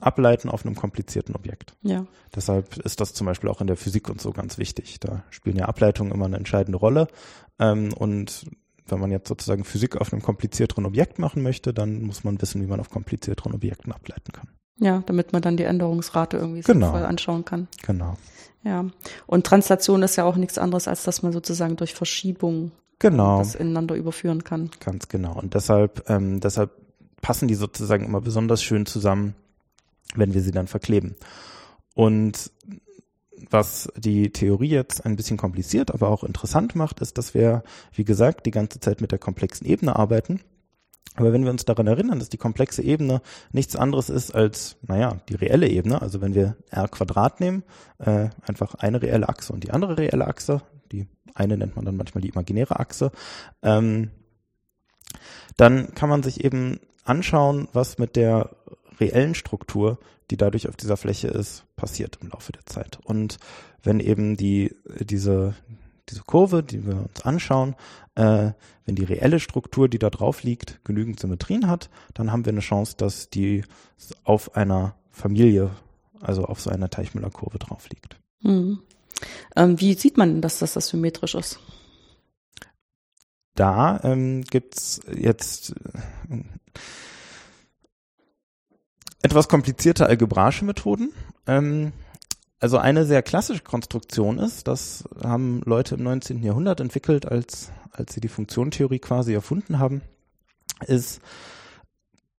Ableiten auf einem komplizierten Objekt. Ja. Deshalb ist das zum Beispiel auch in der Physik und so ganz wichtig. Da spielen ja Ableitungen immer eine entscheidende Rolle. Ähm, und wenn man jetzt sozusagen Physik auf einem komplizierteren Objekt machen möchte, dann muss man wissen, wie man auf komplizierteren Objekten ableiten kann. Ja, damit man dann die Änderungsrate irgendwie genau. voll anschauen kann. Genau. Ja. Und Translation ist ja auch nichts anderes, als dass man sozusagen durch Verschiebung genau. das ineinander überführen kann. Ganz genau. Und deshalb, ähm, deshalb passen die sozusagen immer besonders schön zusammen, wenn wir sie dann verkleben. Und was die Theorie jetzt ein bisschen kompliziert, aber auch interessant macht, ist, dass wir, wie gesagt, die ganze Zeit mit der komplexen Ebene arbeiten. Aber wenn wir uns daran erinnern, dass die komplexe Ebene nichts anderes ist als, naja, die reelle Ebene, also wenn wir r Quadrat nehmen, äh, einfach eine reelle Achse und die andere reelle Achse, die eine nennt man dann manchmal die imaginäre Achse, ähm, dann kann man sich eben anschauen, was mit der reellen Struktur, die dadurch auf dieser Fläche ist, passiert im Laufe der Zeit. Und wenn eben die, diese, diese Kurve, die wir uns anschauen, äh, wenn die reelle Struktur, die da drauf liegt, genügend Symmetrien hat, dann haben wir eine Chance, dass die auf einer Familie, also auf so einer Teichmüller-Kurve drauf liegt. Hm. Ähm, wie sieht man, dass das, das symmetrisch ist? Da ähm, gibt's jetzt äh, etwas komplizierte algebraische Methoden. Ähm, also eine sehr klassische Konstruktion ist, das haben Leute im 19. Jahrhundert entwickelt, als, als sie die Funktionentheorie quasi erfunden haben, ist,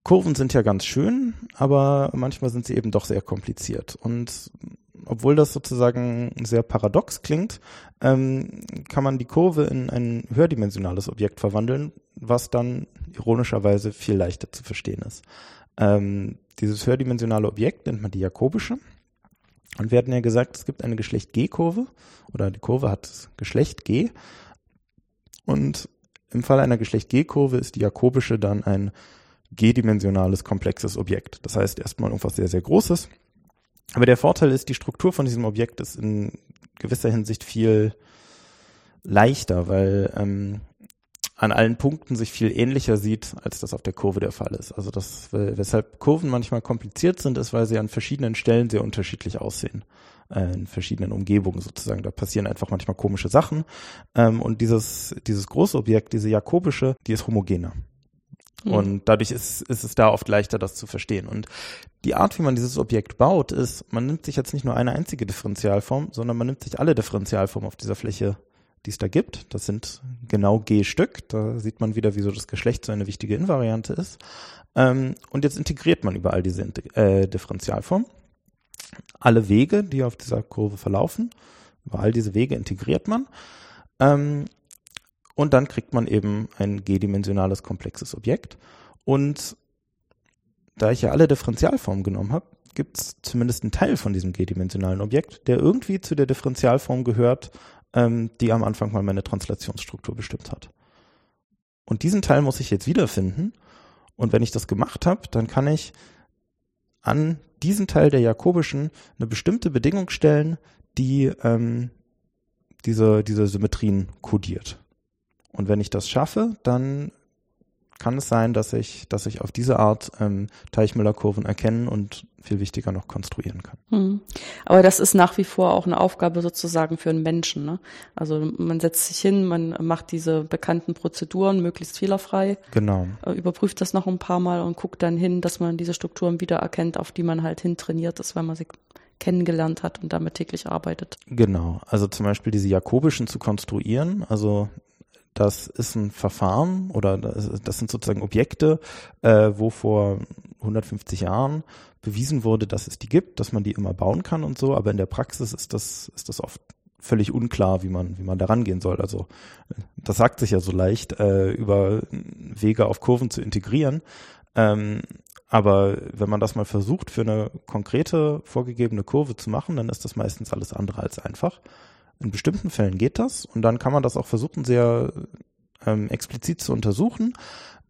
Kurven sind ja ganz schön, aber manchmal sind sie eben doch sehr kompliziert. Und obwohl das sozusagen sehr paradox klingt, ähm, kann man die Kurve in ein höherdimensionales Objekt verwandeln, was dann ironischerweise viel leichter zu verstehen ist. Ähm, dieses höherdimensionale Objekt nennt man die Jakobische. Und wir hatten ja gesagt, es gibt eine Geschlecht G-Kurve oder die Kurve hat Geschlecht G. Und im Fall einer Geschlecht G-Kurve ist die Jakobische dann ein g-dimensionales komplexes Objekt. Das heißt erstmal irgendwas sehr, sehr Großes. Aber der Vorteil ist, die Struktur von diesem Objekt ist in gewisser Hinsicht viel leichter, weil ähm, an allen Punkten sich viel ähnlicher sieht, als das auf der Kurve der Fall ist. Also das, weshalb Kurven manchmal kompliziert sind, ist, weil sie an verschiedenen Stellen sehr unterschiedlich aussehen. Äh, in verschiedenen Umgebungen sozusagen. Da passieren einfach manchmal komische Sachen. Ähm, und dieses, dieses große Objekt, diese jakobische, die ist homogener. Mhm. Und dadurch ist, ist es da oft leichter, das zu verstehen. Und die Art, wie man dieses Objekt baut, ist, man nimmt sich jetzt nicht nur eine einzige Differentialform, sondern man nimmt sich alle Differentialformen auf dieser Fläche die es da gibt. Das sind genau G Stück. Da sieht man wieder, wieso das Geschlecht so eine wichtige Invariante ist. Ähm, und jetzt integriert man überall diese äh, Differentialform. Alle Wege, die auf dieser Kurve verlaufen, über all diese Wege integriert man. Ähm, und dann kriegt man eben ein g-dimensionales komplexes Objekt. Und da ich ja alle Differentialformen genommen habe, gibt es zumindest einen Teil von diesem g-dimensionalen Objekt, der irgendwie zu der Differentialform gehört, ähm, die am Anfang mal meine Translationsstruktur bestimmt hat. Und diesen Teil muss ich jetzt wiederfinden. Und wenn ich das gemacht habe, dann kann ich an diesen Teil der Jakobischen eine bestimmte Bedingung stellen, die ähm, diese, diese Symmetrien kodiert. Und wenn ich das schaffe, dann kann es sein, dass ich, dass ich auf diese Art ähm, Teichmüller-Kurven erkennen und viel wichtiger noch konstruieren kann. Hm. Aber das ist nach wie vor auch eine Aufgabe sozusagen für einen Menschen. Ne? Also man setzt sich hin, man macht diese bekannten Prozeduren möglichst fehlerfrei. Genau. Äh, überprüft das noch ein paar Mal und guckt dann hin, dass man diese Strukturen wieder erkennt, auf die man halt hintrainiert ist, weil man sie kennengelernt hat und damit täglich arbeitet. Genau. Also zum Beispiel diese Jakobischen zu konstruieren. Also das ist ein Verfahren oder das sind sozusagen Objekte, äh, wo vor 150 Jahren bewiesen wurde, dass es die gibt, dass man die immer bauen kann und so, aber in der Praxis ist das, ist das oft völlig unklar, wie man, wie man da rangehen soll. Also das sagt sich ja so leicht, äh, über Wege auf Kurven zu integrieren. Ähm, aber wenn man das mal versucht, für eine konkrete vorgegebene Kurve zu machen, dann ist das meistens alles andere als einfach. In bestimmten Fällen geht das und dann kann man das auch versuchen, sehr ähm, explizit zu untersuchen.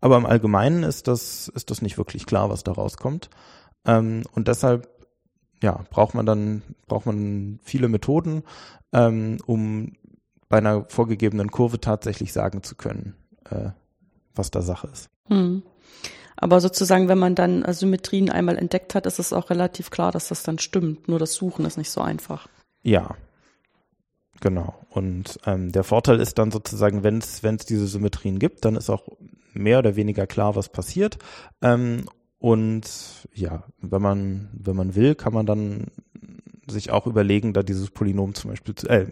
Aber im Allgemeinen ist das, ist das nicht wirklich klar, was da rauskommt. Ähm, und deshalb, ja, braucht man dann, braucht man viele Methoden, ähm, um bei einer vorgegebenen Kurve tatsächlich sagen zu können, äh, was da Sache ist. Hm. Aber sozusagen, wenn man dann Symmetrien einmal entdeckt hat, ist es auch relativ klar, dass das dann stimmt. Nur das Suchen ist nicht so einfach. Ja, Genau. Und ähm, der Vorteil ist dann sozusagen, wenn es diese Symmetrien gibt, dann ist auch mehr oder weniger klar, was passiert. Ähm, und ja, wenn man, wenn man will, kann man dann sich auch überlegen, da dieses Polynom zum Beispiel, zu, äh,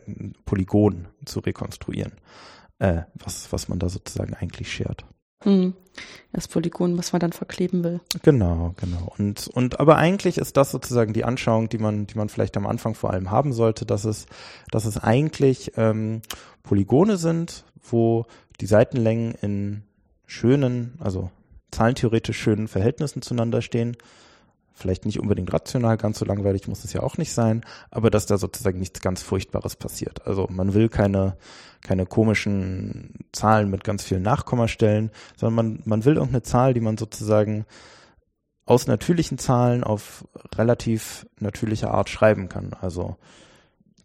Polygon zu rekonstruieren, äh, was, was man da sozusagen eigentlich schert. Hm. Das Polygon, was man dann verkleben will. Genau, genau. Und, und aber eigentlich ist das sozusagen die Anschauung, die man, die man vielleicht am Anfang vor allem haben sollte, dass es, dass es eigentlich ähm, Polygone sind, wo die Seitenlängen in schönen, also zahlentheoretisch schönen Verhältnissen zueinander stehen. Vielleicht nicht unbedingt rational, ganz so langweilig muss es ja auch nicht sein, aber dass da sozusagen nichts ganz Furchtbares passiert. Also man will keine, keine komischen Zahlen mit ganz vielen Nachkommastellen, sondern man, man will irgendeine Zahl, die man sozusagen aus natürlichen Zahlen auf relativ natürliche Art schreiben kann. Also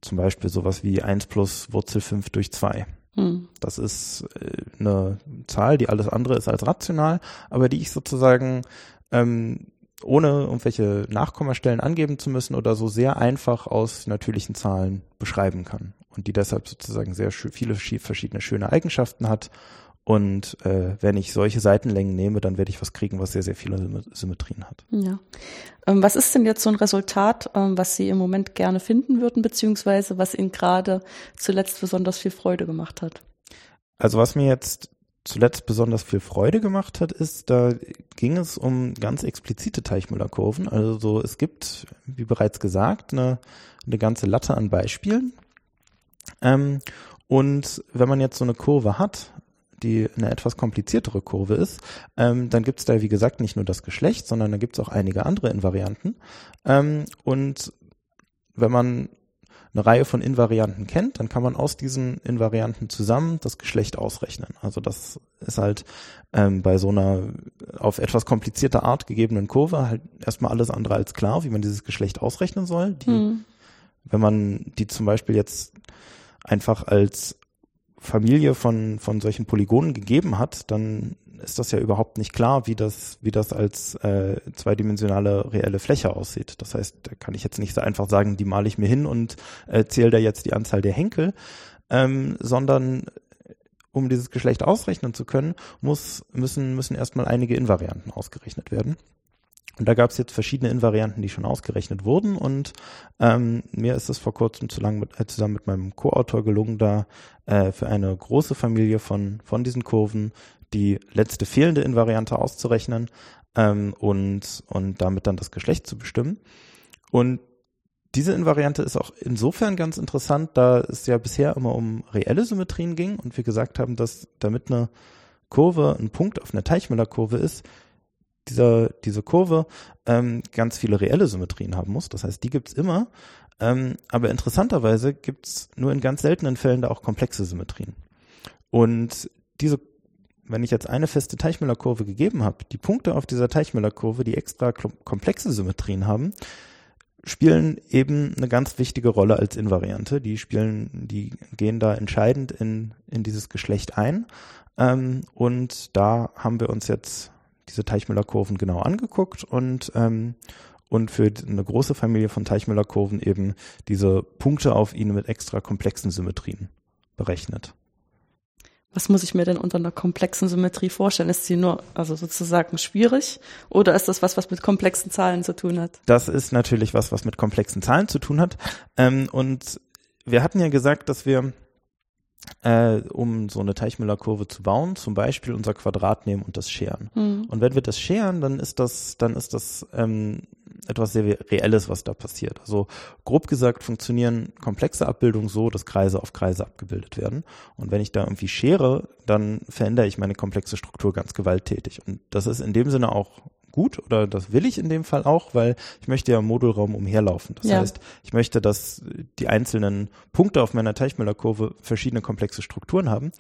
zum Beispiel sowas wie 1 plus Wurzel 5 durch 2. Hm. Das ist äh, eine Zahl, die alles andere ist als rational, aber die ich sozusagen ähm, ohne irgendwelche Nachkommastellen angeben zu müssen oder so sehr einfach aus natürlichen Zahlen beschreiben kann und die deshalb sozusagen sehr viele verschiedene schöne Eigenschaften hat. Und äh, wenn ich solche Seitenlängen nehme, dann werde ich was kriegen, was sehr, sehr viele Symmetrien hat. Ja. Ähm, was ist denn jetzt so ein Resultat, ähm, was Sie im Moment gerne finden würden, beziehungsweise was Ihnen gerade zuletzt besonders viel Freude gemacht hat? Also was mir jetzt zuletzt besonders viel Freude gemacht hat, ist, da ging es um ganz explizite Teichmüller-Kurven. Also so, es gibt, wie bereits gesagt, eine, eine ganze Latte an Beispielen. Ähm, und wenn man jetzt so eine Kurve hat, die eine etwas kompliziertere Kurve ist, ähm, dann gibt es da, wie gesagt, nicht nur das Geschlecht, sondern da gibt es auch einige andere Invarianten. Ähm, und wenn man eine Reihe von Invarianten kennt, dann kann man aus diesen Invarianten zusammen das Geschlecht ausrechnen. Also das ist halt ähm, bei so einer auf etwas komplizierte Art gegebenen Kurve halt erstmal alles andere als klar, wie man dieses Geschlecht ausrechnen soll. Die, hm. Wenn man die zum Beispiel jetzt einfach als Familie von, von solchen Polygonen gegeben hat, dann ist das ja überhaupt nicht klar, wie das, wie das als äh, zweidimensionale reelle Fläche aussieht. Das heißt, da kann ich jetzt nicht so einfach sagen, die male ich mir hin und äh, zähle da jetzt die Anzahl der Henkel, ähm, sondern um dieses Geschlecht ausrechnen zu können, muss, müssen, müssen erstmal einige Invarianten ausgerechnet werden. Und da gab es jetzt verschiedene Invarianten, die schon ausgerechnet wurden. Und ähm, mir ist es vor kurzem zu lang mit, äh, zusammen mit meinem Co-Autor gelungen, da äh, für eine große Familie von, von diesen Kurven die letzte fehlende Invariante auszurechnen ähm, und, und damit dann das Geschlecht zu bestimmen. Und diese Invariante ist auch insofern ganz interessant, da es ja bisher immer um reelle Symmetrien ging und wir gesagt haben, dass damit eine Kurve ein Punkt auf einer Teichmüller-Kurve ist, dieser, diese Kurve ähm, ganz viele reelle Symmetrien haben muss. Das heißt, die gibt's immer. Ähm, aber interessanterweise gibt's nur in ganz seltenen Fällen da auch komplexe Symmetrien. Und diese wenn ich jetzt eine feste Teichmüller-Kurve gegeben habe, die Punkte auf dieser Teichmüller-Kurve, die extra komplexe Symmetrien haben, spielen eben eine ganz wichtige Rolle als Invariante. Die spielen, die gehen da entscheidend in, in dieses Geschlecht ein. Ähm, und da haben wir uns jetzt diese Teichmüller-Kurven genau angeguckt und, ähm, und für eine große Familie von Teichmüller-Kurven eben diese Punkte auf ihnen mit extra komplexen Symmetrien berechnet. Was muss ich mir denn unter einer komplexen Symmetrie vorstellen? Ist sie nur, also sozusagen schwierig oder ist das was, was mit komplexen Zahlen zu tun hat? Das ist natürlich was, was mit komplexen Zahlen zu tun hat. Ähm, und wir hatten ja gesagt, dass wir äh, um so eine Teichmüller-Kurve zu bauen, zum Beispiel unser Quadrat nehmen und das scheren. Mhm. Und wenn wir das scheren, dann ist das, dann ist das ähm, etwas sehr Reelles, was da passiert. Also grob gesagt funktionieren komplexe Abbildungen so, dass Kreise auf Kreise abgebildet werden. Und wenn ich da irgendwie schere, dann verändere ich meine komplexe Struktur ganz gewalttätig. Und das ist in dem Sinne auch gut oder das will ich in dem Fall auch, weil ich möchte ja im Modulraum umherlaufen. Das ja. heißt, ich möchte, dass die einzelnen Punkte auf meiner Teichmüller-Kurve verschiedene komplexe Strukturen haben.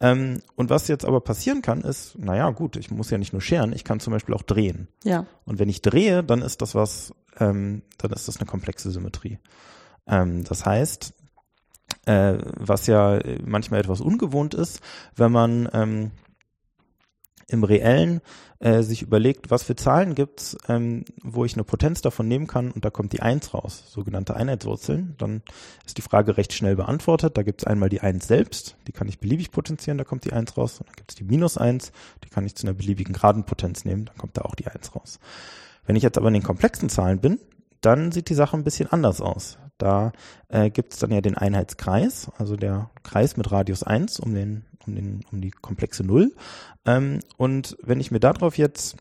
Ähm, und was jetzt aber passieren kann, ist, naja, gut, ich muss ja nicht nur scheren, ich kann zum Beispiel auch drehen. Ja. Und wenn ich drehe, dann ist das was, ähm, dann ist das eine komplexe Symmetrie. Ähm, das heißt, äh, was ja manchmal etwas ungewohnt ist, wenn man ähm, im Reellen äh, sich überlegt, was für Zahlen gibt's, ähm, wo ich eine Potenz davon nehmen kann und da kommt die Eins raus, sogenannte Einheitswurzeln, dann ist die Frage recht schnell beantwortet. Da gibt's einmal die Eins selbst, die kann ich beliebig potenzieren, da kommt die Eins raus. Und dann gibt's die Minus Eins, die kann ich zu einer beliebigen geraden Potenz nehmen, dann kommt da auch die Eins raus. Wenn ich jetzt aber in den komplexen Zahlen bin, dann sieht die Sache ein bisschen anders aus. Da äh, gibt es dann ja den Einheitskreis, also der Kreis mit Radius 1 um den um, den, um die komplexe Null. Ähm, und wenn ich mir darauf jetzt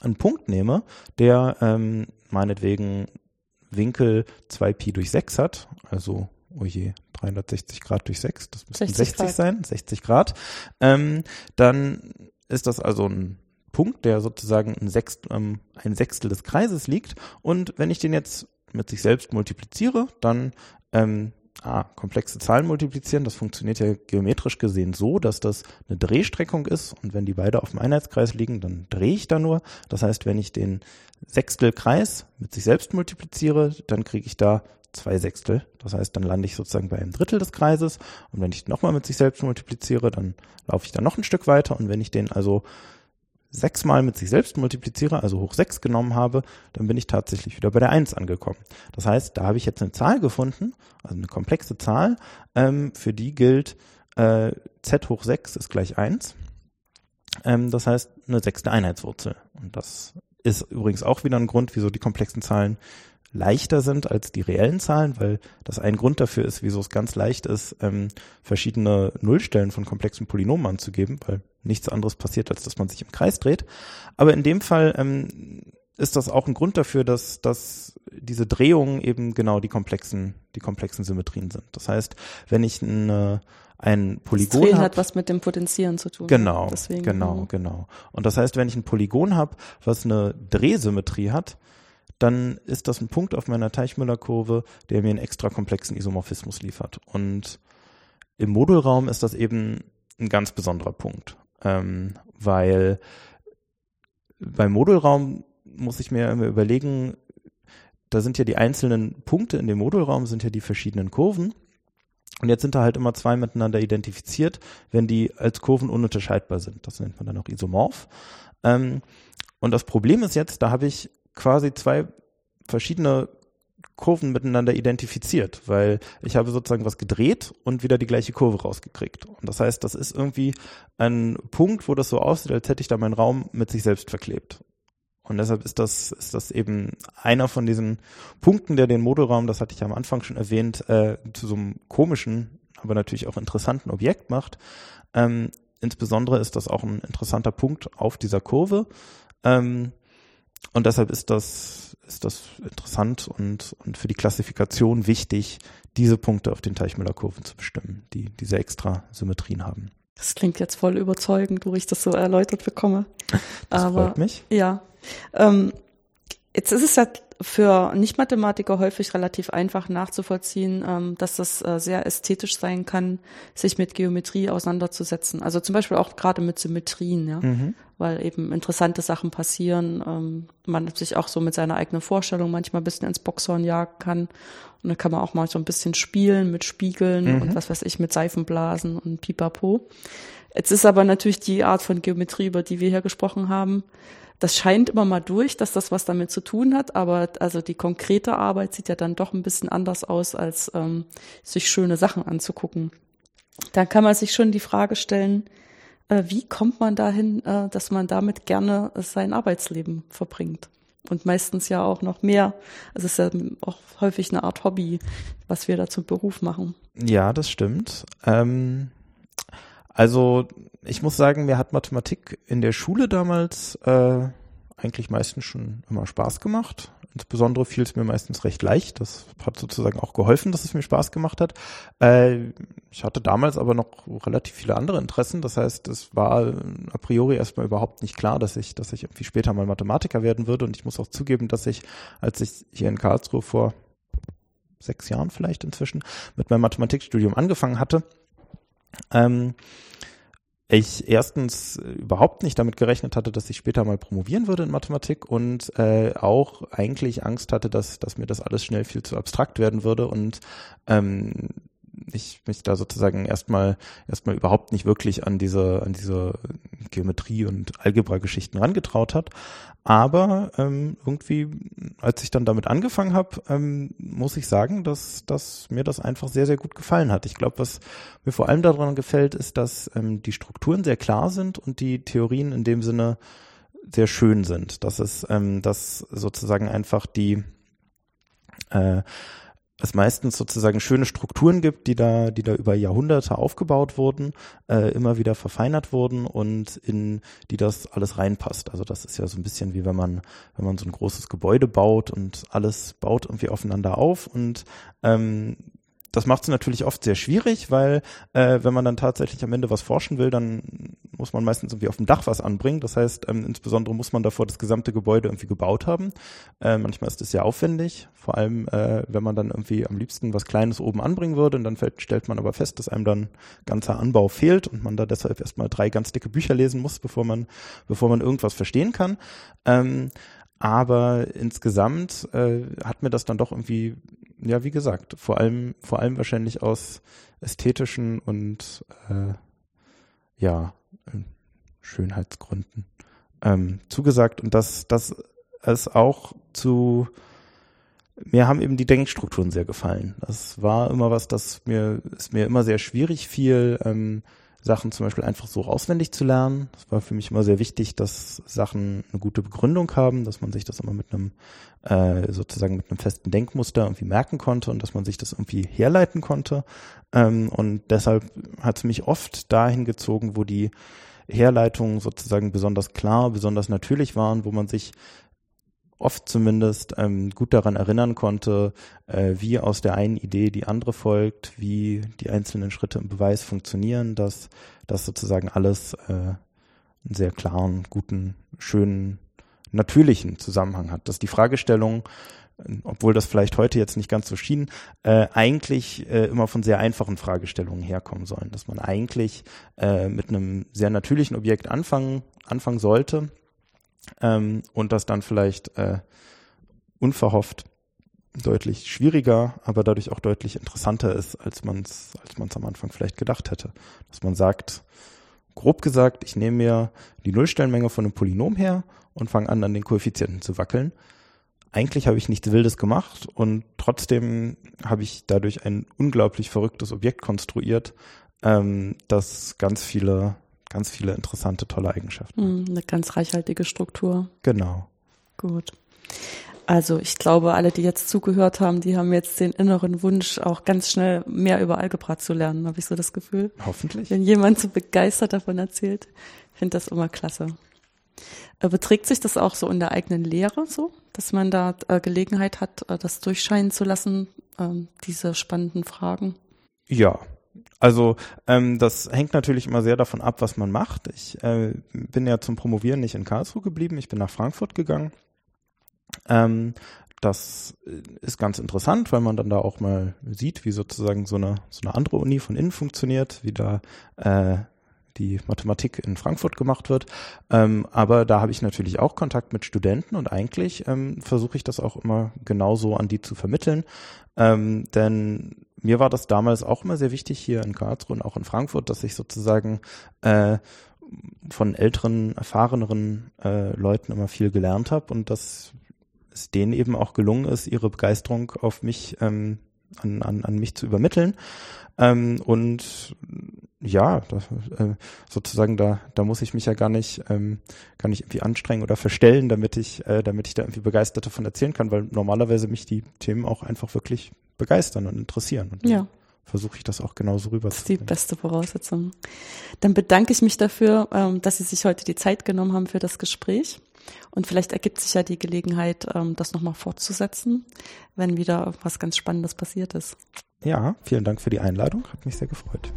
einen Punkt nehme, der ähm, meinetwegen Winkel 2pi durch 6 hat, also, oh je, 360 Grad durch 6, das müssten 60, 60 sein, 60 Grad, ähm, dann ist das also ein Punkt, der sozusagen ein, Sechst, ähm, ein Sechstel des Kreises liegt. Und wenn ich den jetzt mit sich selbst multipliziere, dann ähm, ah, komplexe Zahlen multiplizieren. Das funktioniert ja geometrisch gesehen so, dass das eine Drehstreckung ist und wenn die beide auf dem Einheitskreis liegen, dann drehe ich da nur. Das heißt, wenn ich den Sechstelkreis mit sich selbst multipliziere, dann kriege ich da zwei Sechstel. Das heißt, dann lande ich sozusagen bei einem Drittel des Kreises und wenn ich nochmal mit sich selbst multipliziere, dann laufe ich dann noch ein Stück weiter und wenn ich den also sechsmal mit sich selbst multipliziere, also hoch sechs genommen habe, dann bin ich tatsächlich wieder bei der eins angekommen. Das heißt, da habe ich jetzt eine Zahl gefunden, also eine komplexe Zahl, ähm, für die gilt äh, z hoch sechs ist gleich eins. Ähm, das heißt, eine sechste Einheitswurzel. Und das ist übrigens auch wieder ein Grund, wieso die komplexen Zahlen leichter sind als die reellen Zahlen, weil das ein Grund dafür ist, wieso es ganz leicht ist, ähm, verschiedene Nullstellen von komplexen Polynomen anzugeben, weil nichts anderes passiert, als dass man sich im Kreis dreht. Aber in dem Fall ähm, ist das auch ein Grund dafür, dass, dass diese Drehungen eben genau die komplexen, die komplexen Symmetrien sind. Das heißt, wenn ich eine, ein Polygon das Drehen hab, hat was mit dem Potenzieren zu tun. Genau, Deswegen, genau, mhm. genau. Und das heißt, wenn ich ein Polygon habe, was eine Drehsymmetrie hat, dann ist das ein Punkt auf meiner Teichmüller-Kurve, der mir einen extra komplexen Isomorphismus liefert. Und im Modulraum ist das eben ein ganz besonderer Punkt, ähm, weil beim Modulraum muss ich mir immer überlegen, da sind ja die einzelnen Punkte in dem Modulraum, sind ja die verschiedenen Kurven. Und jetzt sind da halt immer zwei miteinander identifiziert, wenn die als Kurven ununterscheidbar sind. Das nennt man dann auch isomorph. Ähm, und das Problem ist jetzt, da habe ich quasi zwei verschiedene Kurven miteinander identifiziert, weil ich habe sozusagen was gedreht und wieder die gleiche Kurve rausgekriegt. Und das heißt, das ist irgendwie ein Punkt, wo das so aussieht, als hätte ich da meinen Raum mit sich selbst verklebt. Und deshalb ist das, ist das eben einer von diesen Punkten, der den Modulraum, das hatte ich am Anfang schon erwähnt, äh, zu so einem komischen, aber natürlich auch interessanten Objekt macht. Ähm, insbesondere ist das auch ein interessanter Punkt auf dieser Kurve. Ähm, und deshalb ist das, ist das interessant und, und für die Klassifikation wichtig, diese Punkte auf den Teichmüller-Kurven zu bestimmen, die diese extra Symmetrien haben. Das klingt jetzt voll überzeugend, wo ich das so erläutert bekomme. Das Aber freut mich. ja, ähm, jetzt ist es ja für Nicht-Mathematiker häufig relativ einfach nachzuvollziehen, ähm, dass das äh, sehr ästhetisch sein kann, sich mit Geometrie auseinanderzusetzen. Also zum Beispiel auch gerade mit Symmetrien, ja, Mhm. weil eben interessante Sachen passieren, ähm, man sich auch so mit seiner eigenen Vorstellung manchmal ein bisschen ins Boxhorn jagen kann. Und dann kann man auch mal so ein bisschen spielen mit Spiegeln Mhm. und was weiß ich, mit Seifenblasen und Pipapo. Jetzt ist aber natürlich die Art von Geometrie, über die wir hier gesprochen haben, das scheint immer mal durch, dass das was damit zu tun hat, aber also die konkrete Arbeit sieht ja dann doch ein bisschen anders aus, als ähm, sich schöne Sachen anzugucken. Dann kann man sich schon die Frage stellen, äh, wie kommt man dahin, äh, dass man damit gerne sein Arbeitsleben verbringt? Und meistens ja auch noch mehr. Also es ist ja auch häufig eine Art Hobby, was wir da zum Beruf machen. Ja, das stimmt. Ähm, also ich muss sagen, mir hat Mathematik in der Schule damals äh, eigentlich meistens schon immer Spaß gemacht. Insbesondere fiel es mir meistens recht leicht. Das hat sozusagen auch geholfen, dass es mir Spaß gemacht hat. Äh, ich hatte damals aber noch relativ viele andere Interessen. Das heißt, es war a priori erstmal überhaupt nicht klar, dass ich, dass ich irgendwie später mal Mathematiker werden würde. Und ich muss auch zugeben, dass ich, als ich hier in Karlsruhe vor sechs Jahren vielleicht inzwischen mit meinem Mathematikstudium angefangen hatte, ähm, ich erstens überhaupt nicht damit gerechnet hatte, dass ich später mal promovieren würde in Mathematik und äh, auch eigentlich Angst hatte, dass, dass mir das alles schnell viel zu abstrakt werden würde und ähm, ich mich da sozusagen erstmal erstmal überhaupt nicht wirklich an diese an diese Geometrie und Algebra-Geschichten rangetraut hat. Aber ähm, irgendwie, als ich dann damit angefangen habe, ähm, muss ich sagen, dass, dass mir das einfach sehr, sehr gut gefallen hat. Ich glaube, was mir vor allem daran gefällt, ist, dass ähm, die Strukturen sehr klar sind und die Theorien in dem Sinne sehr schön sind. Dass es, ähm, dass sozusagen einfach die äh, es meistens sozusagen schöne Strukturen gibt, die da, die da über Jahrhunderte aufgebaut wurden, äh, immer wieder verfeinert wurden und in die das alles reinpasst. Also das ist ja so ein bisschen wie wenn man, wenn man so ein großes Gebäude baut und alles baut irgendwie aufeinander auf und ähm, das macht es natürlich oft sehr schwierig, weil äh, wenn man dann tatsächlich am Ende was forschen will, dann muss man meistens irgendwie auf dem Dach was anbringen. Das heißt, ähm, insbesondere muss man davor das gesamte Gebäude irgendwie gebaut haben. Äh, manchmal ist es sehr aufwendig, vor allem äh, wenn man dann irgendwie am liebsten was Kleines oben anbringen würde und dann fällt, stellt man aber fest, dass einem dann ganzer Anbau fehlt und man da deshalb erstmal drei ganz dicke Bücher lesen muss, bevor man, bevor man irgendwas verstehen kann. Ähm, aber insgesamt äh, hat mir das dann doch irgendwie ja, wie gesagt, vor allem, vor allem wahrscheinlich aus ästhetischen und äh, ja, Schönheitsgründen ähm, zugesagt und dass das es auch zu mir haben eben die Denkstrukturen sehr gefallen. Das war immer was, das mir ist mir immer sehr schwierig fiel, ähm, Sachen zum Beispiel einfach so auswendig zu lernen. Das war für mich immer sehr wichtig, dass Sachen eine gute Begründung haben, dass man sich das immer mit einem äh, sozusagen mit einem festen Denkmuster irgendwie merken konnte und dass man sich das irgendwie herleiten konnte. Ähm, und deshalb hat es mich oft dahin gezogen, wo die Herleitungen sozusagen besonders klar, besonders natürlich waren, wo man sich oft zumindest ähm, gut daran erinnern konnte, äh, wie aus der einen Idee die andere folgt, wie die einzelnen Schritte im Beweis funktionieren, dass das sozusagen alles äh, einen sehr klaren, guten, schönen, natürlichen Zusammenhang hat. Dass die Fragestellung, obwohl das vielleicht heute jetzt nicht ganz so schien, äh, eigentlich äh, immer von sehr einfachen Fragestellungen herkommen sollen. Dass man eigentlich äh, mit einem sehr natürlichen Objekt anfangen, anfangen sollte ähm, und das dann vielleicht äh, unverhofft deutlich schwieriger, aber dadurch auch deutlich interessanter ist, als man es als man's am Anfang vielleicht gedacht hätte. Dass man sagt, grob gesagt, ich nehme mir die Nullstellenmenge von einem Polynom her und fange an, an den Koeffizienten zu wackeln. Eigentlich habe ich nichts Wildes gemacht und trotzdem habe ich dadurch ein unglaublich verrücktes Objekt konstruiert, ähm, das ganz viele ganz viele interessante, tolle Eigenschaften. Hm, eine ganz reichhaltige Struktur. Genau. Gut. Also ich glaube, alle, die jetzt zugehört haben, die haben jetzt den inneren Wunsch, auch ganz schnell mehr über Algebra zu lernen, habe ich so das Gefühl. Hoffentlich. Wenn jemand so begeistert davon erzählt, finde das immer klasse. Äh, beträgt sich das auch so in der eigenen Lehre so, dass man da äh, Gelegenheit hat, äh, das durchscheinen zu lassen, ähm, diese spannenden Fragen? Ja, also ähm, das hängt natürlich immer sehr davon ab, was man macht. Ich äh, bin ja zum Promovieren nicht in Karlsruhe geblieben, ich bin nach Frankfurt gegangen. Ähm, das äh, ist ganz interessant, weil man dann da auch mal sieht, wie sozusagen so eine, so eine andere Uni von innen funktioniert, wie da äh, die Mathematik in Frankfurt gemacht wird. Ähm, aber da habe ich natürlich auch Kontakt mit Studenten und eigentlich ähm, versuche ich das auch immer genauso an die zu vermitteln. Ähm, denn mir war das damals auch immer sehr wichtig hier in Karlsruhe und auch in Frankfurt, dass ich sozusagen äh, von älteren, erfahreneren äh, Leuten immer viel gelernt habe und dass es denen eben auch gelungen ist, ihre Begeisterung auf mich, ähm, an, an, an mich zu übermitteln. Ähm, und ja, das, äh, sozusagen da, da muss ich mich ja gar nicht, ähm, gar nicht irgendwie anstrengen oder verstellen, damit ich, äh, damit ich da irgendwie begeistert davon erzählen kann, weil normalerweise mich die Themen auch einfach wirklich begeistern und interessieren. Und ja. versuche ich das auch genauso rüber Das ist die beste Voraussetzung. Dann bedanke ich mich dafür, ähm, dass Sie sich heute die Zeit genommen haben für das Gespräch. Und vielleicht ergibt sich ja die Gelegenheit, ähm, das nochmal fortzusetzen, wenn wieder was ganz Spannendes passiert ist. Ja, vielen Dank für die Einladung. Hat mich sehr gefreut.